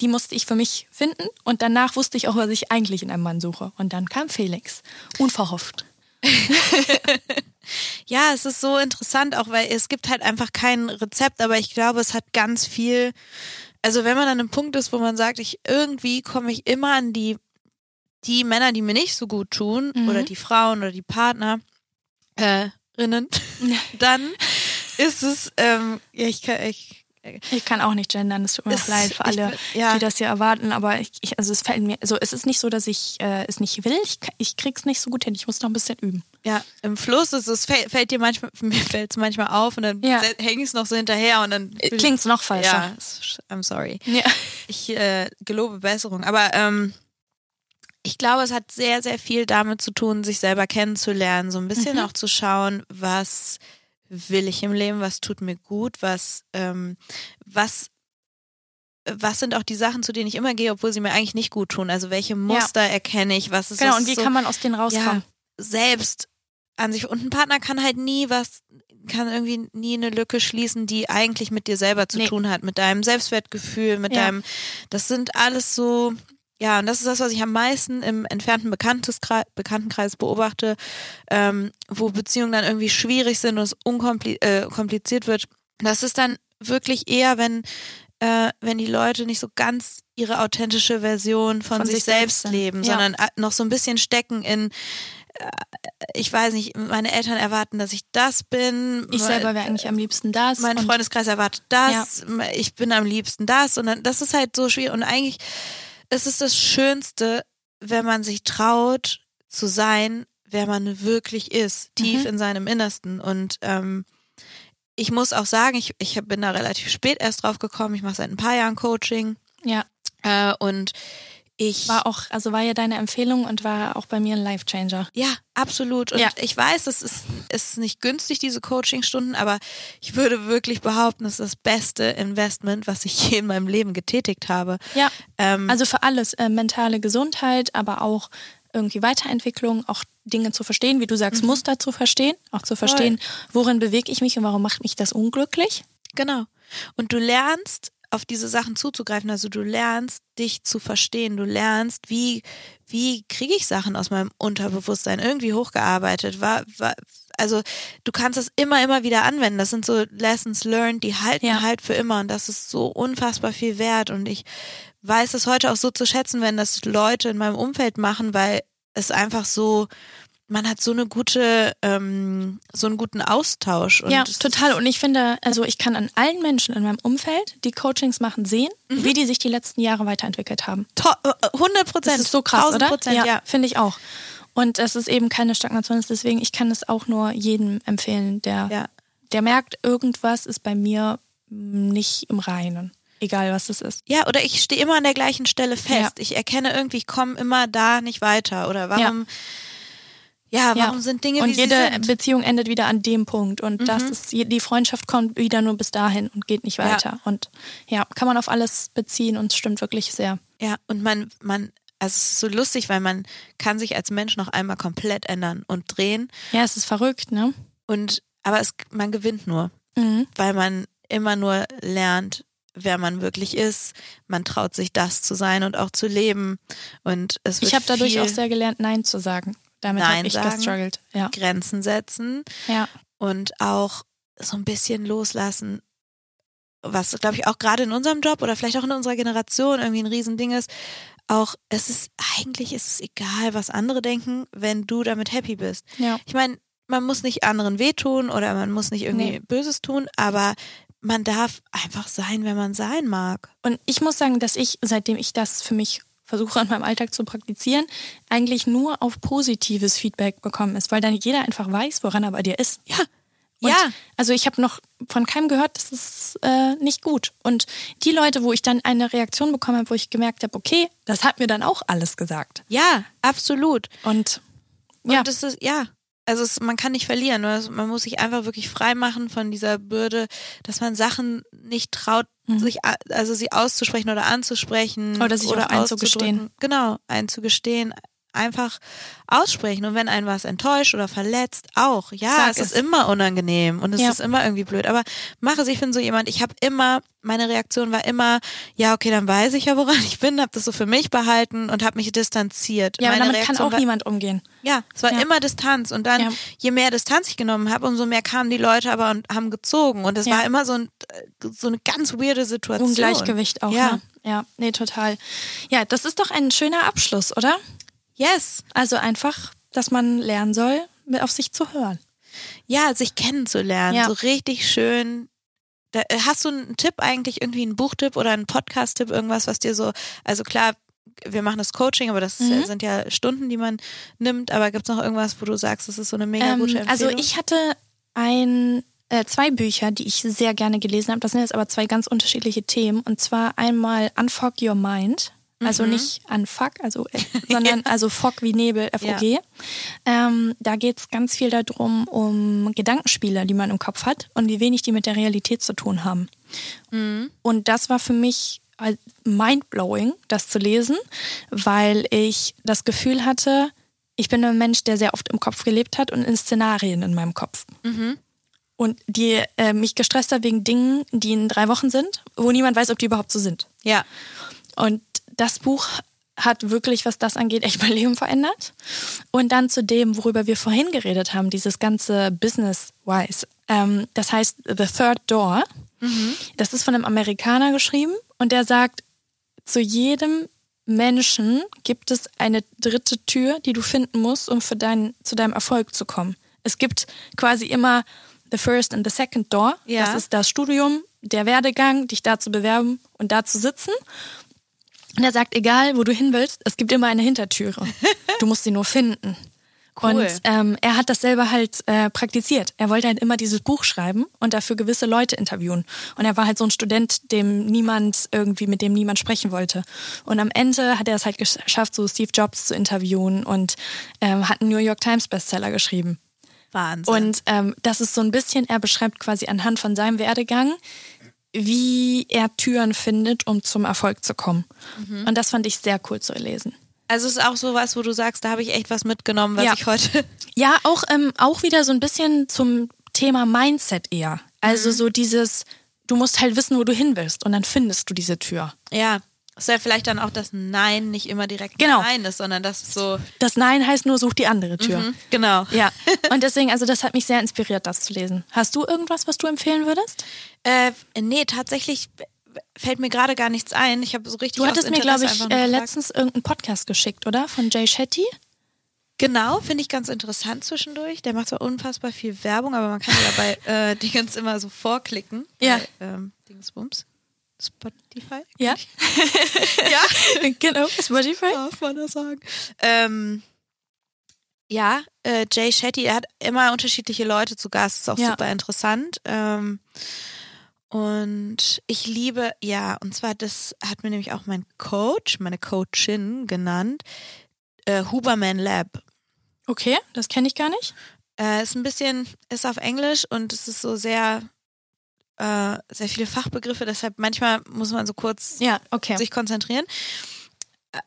die musste ich für mich finden und danach wusste ich auch, was ich eigentlich in einem Mann suche. Und dann kam Felix. Unverhofft. Ja, es ist so interessant, auch weil es gibt halt einfach kein Rezept, aber ich glaube, es hat ganz viel. Also wenn man an einem Punkt ist, wo man sagt, ich irgendwie komme ich immer an die die Männer, die mir nicht so gut tun, Mhm. oder die Frauen oder die Partner, äh, dann ist es, ähm, ja, ich kann, ich, Ich kann auch nicht gendern, es tut mir Ist- leid für ich alle, bin- ja. die das hier erwarten, aber ich, ich, also es fällt mir, also es ist nicht so, dass ich äh, es nicht will, ich, ich krieg's nicht so gut hin, ich muss noch ein bisschen üben. ja, im Fluss ist es, fällt, fällt dir manchmal, mir fällt es manchmal auf und dann Ja. hänge ich es noch so hinterher und dann Äh, Klingt's noch falscher. Ja, es- I'm sorry. Ja. Ich äh, gelobe Besserung. Aber ähm, ich glaube, es hat sehr, sehr viel damit zu tun, sich selber kennenzulernen, so ein bisschen Mhm. auch zu schauen, was will ich im Leben, was tut mir gut, was, ähm, was, was sind auch die Sachen, zu denen ich immer gehe, obwohl sie mir eigentlich nicht gut tun. Also welche Muster erkenne ich, was ist Genau, das und wie so, kann man aus denen rauskommen? selbst an sich und ein Partner kann halt nie was kann irgendwie nie eine Lücke schließen, die eigentlich mit dir selber zu Nee. tun hat, mit deinem Selbstwertgefühl, mit Ja. deinem das sind alles so ja, und das ist das, was ich am meisten im entfernten Bekanntenkreis beobachte, ähm, wo Beziehungen dann irgendwie schwierig sind und es unkompliziert äh, kompliziert wird. Das ist dann wirklich eher, wenn, äh, wenn die Leute nicht so ganz ihre authentische Version von, Von sich, sich selbst selbst leben, Ja. sondern äh, noch so ein bisschen stecken in ich weiß nicht, meine Eltern erwarten, dass ich das bin. Ich selber wäre eigentlich am liebsten das. Mein Freundeskreis erwartet das. Ja. Ich bin am liebsten das. Und dann, das ist halt so schwierig. Und eigentlich ist es das Schönste, wenn man sich traut zu sein, wer man wirklich ist, tief mhm. in seinem Innersten. Und ähm, ich muss auch sagen, ich, ich bin da relativ spät erst drauf gekommen. Ich mache seit ein paar Jahren Coaching. Ja. Äh, und ich war auch, also war ja deine Empfehlung und war auch bei mir ein Life-Changer. Ja, absolut. Und ja. ich weiß, es ist, ist nicht günstig, diese Coaching-Stunden, aber ich würde wirklich behaupten, es ist das beste Investment, was ich je in meinem Leben getätigt habe. Ja. Ähm, also für alles, äh, mentale Gesundheit, aber auch irgendwie Weiterentwicklung, auch Dinge zu verstehen, wie du sagst, mhm. Muster zu verstehen, auch zu verstehen, worin bewege ich mich und warum macht mich das unglücklich. Genau. Und du lernst auf diese Sachen zuzugreifen. Also du lernst, dich zu verstehen. Du lernst, wie, wie kriege ich Sachen aus meinem Unterbewusstsein irgendwie hochgearbeitet. War, war, also du kannst das immer, immer wieder anwenden. Das sind so Lessons learned, die halten ja. halt für immer. Und das ist so unfassbar viel wert. Und ich weiß es heute auch so zu schätzen, wenn das Leute in meinem Umfeld machen, weil es einfach so, man hat so eine gute, ähm, so einen guten Austausch. ja, total. Und ich finde, also ich kann an allen Menschen in meinem Umfeld, die Coachings machen, sehen, mhm. wie die sich die letzten Jahre weiterentwickelt haben. To 100 äh, Prozent. Das ist so krass, oder? Prozent, ja, ja. finde ich auch. Und es ist eben keine Stagnation, deswegen ich kann es auch nur jedem empfehlen, der, ja. der merkt, irgendwas ist bei mir nicht im Reinen. Egal was es ist. Ja, oder ich stehe immer an der gleichen Stelle fest. Ja. Ich erkenne irgendwie, ich komme immer da nicht weiter. Oder warum ja, warum ja. sind Dinge und wie jede sie sind? Beziehung endet wieder an dem Punkt und mhm. das ist die Freundschaft kommt wieder nur bis dahin und geht nicht weiter ja. und ja kann man auf alles beziehen und es stimmt wirklich sehr ja und man man also es ist so lustig weil man kann sich als Mensch noch einmal komplett ändern und drehen ja es ist verrückt ne und aber es man gewinnt nur mhm. weil man immer nur lernt wer man wirklich ist. Man traut sich das zu sein und auch zu leben. Und es wird ich habe dadurch auch sehr gelernt, Nein zu sagen. Damit habe ich sagen, gestruggelt. Ja. Grenzen setzen ja. und auch so ein bisschen loslassen, was, glaube ich, auch gerade in unserem Job oder vielleicht auch in unserer Generation irgendwie ein Riesending ist. Auch es ist, eigentlich ist es egal, was andere denken, wenn du damit happy bist. Ja. Ich meine, man muss nicht anderen wehtun oder man muss nicht irgendwie nee. Böses tun, aber man darf einfach sein, wenn man sein mag. Und ich muss sagen, dass ich, seitdem ich das für mich versuche an meinem Alltag zu praktizieren, eigentlich nur auf positives Feedback bekommen ist, weil dann jeder einfach weiß, woran er bei dir ist. Ja. Und ja. Also ich habe noch von keinem gehört, das ist äh, nicht gut. Und die Leute, wo ich dann eine Reaktion bekommen habe, wo ich gemerkt habe, okay, das hat mir dann auch alles gesagt. Ja, absolut. Und, Und ja. das ist, ja, also es, man kann nicht verlieren. Also man muss sich einfach wirklich frei machen von dieser Bürde, dass man Sachen nicht traut, mhm. sich also sie auszusprechen oder anzusprechen oder sich oder auch einzugestehen. Genau, einzugestehen, einfach aussprechen. Und wenn einen was enttäuscht oder verletzt, auch. Ja, Sag es, es ist immer unangenehm und es ja. ist immer irgendwie blöd. Aber mache es, ich bin so jemand, ich habe immer, meine Reaktion war immer, ja, okay, dann weiß ich ja, woran ich bin, habe das so für mich behalten und habe mich distanziert. Ja, meine damit Reaktion kann auch war, niemand umgehen. Ja, es war ja. immer Distanz. Und dann, ja. je mehr Distanz ich genommen habe, umso mehr kamen die Leute aber und haben gezogen. Und es war immer so, ein, so eine ganz weirde Situation. Ungleichgewicht auch, ja. Ne? Ja, nee, total. Ja, das ist doch ein schöner Abschluss, oder? Yes. Also einfach, dass man lernen soll, auf sich zu hören. Ja, sich kennenzulernen. Ja. So richtig schön. Da, äh, hast du einen Tipp eigentlich, irgendwie einen Buchtipp oder einen Podcast-Tipp, irgendwas, was dir so, also klar, wir machen das Coaching, aber das mhm. sind ja Stunden, die man nimmt. Aber gibt es noch irgendwas, wo du sagst, das ist so eine mega ähm, gute also Empfehlung? Also ich hatte ein, äh, zwei Bücher, die ich sehr gerne gelesen habe. Das sind jetzt aber zwei ganz unterschiedliche Themen. Und zwar einmal Unfog Your Mind also mhm. nicht an Fuck, also, äh, sondern also Fog wie Nebel, FOG. Ja. Ähm, da geht es ganz viel darum, um Gedankenspiele, die man im Kopf hat und wie wenig die mit der Realität zu tun haben. Mhm. Und das war für mich mindblowing, das zu lesen, weil ich das Gefühl hatte, ich bin ein Mensch, der sehr oft im Kopf gelebt hat und in Szenarien in meinem Kopf. Mhm. Und die äh, mich gestresst hat wegen Dingen, die in drei Wochen sind, wo niemand weiß, ob die überhaupt so sind. Ja. Und das Buch hat wirklich, was das angeht, echt mein Leben verändert. Und dann zu dem, worüber wir vorhin geredet haben, dieses ganze Business-wise. Ähm, das heißt The Third Door. Mhm. Das ist von einem Amerikaner geschrieben und der sagt, zu jedem Menschen gibt es eine dritte Tür, die du finden musst, um für dein, zu deinem Erfolg zu kommen. Es gibt quasi immer the first and the second door. Ja. Das ist das Studium, der Werdegang, dich da zu bewerben und da zu sitzen. Und er sagt, egal wo du hin willst, es gibt immer eine Hintertüre. Du musst sie nur finden. Cool. Und ähm, er hat das selber halt äh, praktiziert. Er wollte halt immer dieses Buch schreiben und dafür gewisse Leute interviewen. Und er war halt so ein Student, dem niemand irgendwie, mit dem niemand sprechen wollte. Und am Ende hat er es halt geschafft, so Steve Jobs zu interviewen und ähm, hat einen New York Times Bestseller geschrieben. Wahnsinn. Und ähm, das ist so ein bisschen, er beschreibt quasi anhand von seinem Werdegang, wie er Türen findet, um zum Erfolg zu kommen. Und das fand ich sehr cool zu lesen. also es ist auch sowas, wo du sagst, da habe ich echt was mitgenommen, was Ja. ich heute. Ja, auch, ähm, auch wieder so ein bisschen zum Thema Mindset eher. Also so dieses, du musst halt wissen, wo du hin willst und dann findest du diese Tür. Ja. Ist ja vielleicht dann auch das Nein nicht immer direkt Genau. Nein ist, sondern das ist so. Das Nein heißt nur, such die andere Tür. Mhm, genau. Ja, und deswegen, also das hat mich sehr inspiriert, das zu lesen. Hast du irgendwas, was du empfehlen würdest? Äh, nee, tatsächlich fällt mir gerade gar nichts ein. Ich habe so richtig. Du hattest mir, glaube ich, äh, letztens irgendeinen Podcast geschickt, oder? Von Jay Shetty? Genau, finde ich ganz interessant zwischendurch. Der macht zwar unfassbar viel Werbung, aber man kann ja dabei äh, Dingens immer so vorklicken. Ja. Bei, ähm, Dingsbums. Spotify? Ja. Ja. genau, Spotify. Darf man das sagen? Ähm, ja, äh, Jay Shetty, er hat immer unterschiedliche Leute zu Gast, ist auch Ja. super interessant. Ähm, und ich liebe, ja, und zwar, das hat mir nämlich auch mein Coach, meine Coachin genannt, äh, Huberman Lab. Okay, das kenne ich gar nicht. Äh, ist ein bisschen, ist auf Englisch und es ist so sehr, äh, sehr viele Fachbegriffe, deshalb manchmal muss man so kurz Ja, okay. sich konzentrieren.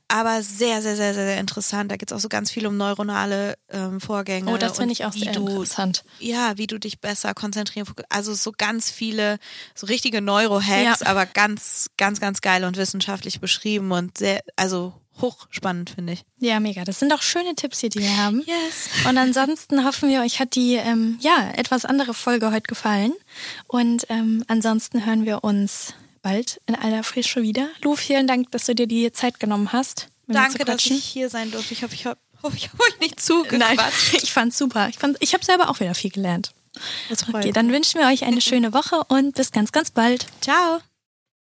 Aber sehr, sehr, sehr, sehr, sehr interessant. Da geht es auch so ganz viel um neuronale ähm, Vorgänge. Oh, das finde ich auch sehr du, interessant. Ja, wie du dich besser konzentrieren. Also so ganz viele, so richtige Neurohacks, Ja. aber ganz, ganz, ganz geil und wissenschaftlich beschrieben und sehr, also hochspannend, finde ich. Ja, mega. Das sind auch schöne Tipps hier, die wir haben. Yes. Und ansonsten hoffen wir, euch hat die ähm, ja etwas andere Folge heute gefallen. Und ähm, ansonsten hören wir uns bald in aller Frische wieder. Lu, vielen Dank, dass du dir die Zeit genommen hast. Danke, dass ich hier sein durfte. Ich hoffe, ich habe hab euch nicht zugequatscht. Nein, ich fand's super. Ich, fand, ich habe selber auch wieder viel gelernt. Das freut Okay, dann wünschen wir euch eine schöne Woche und bis ganz, ganz bald. Ciao.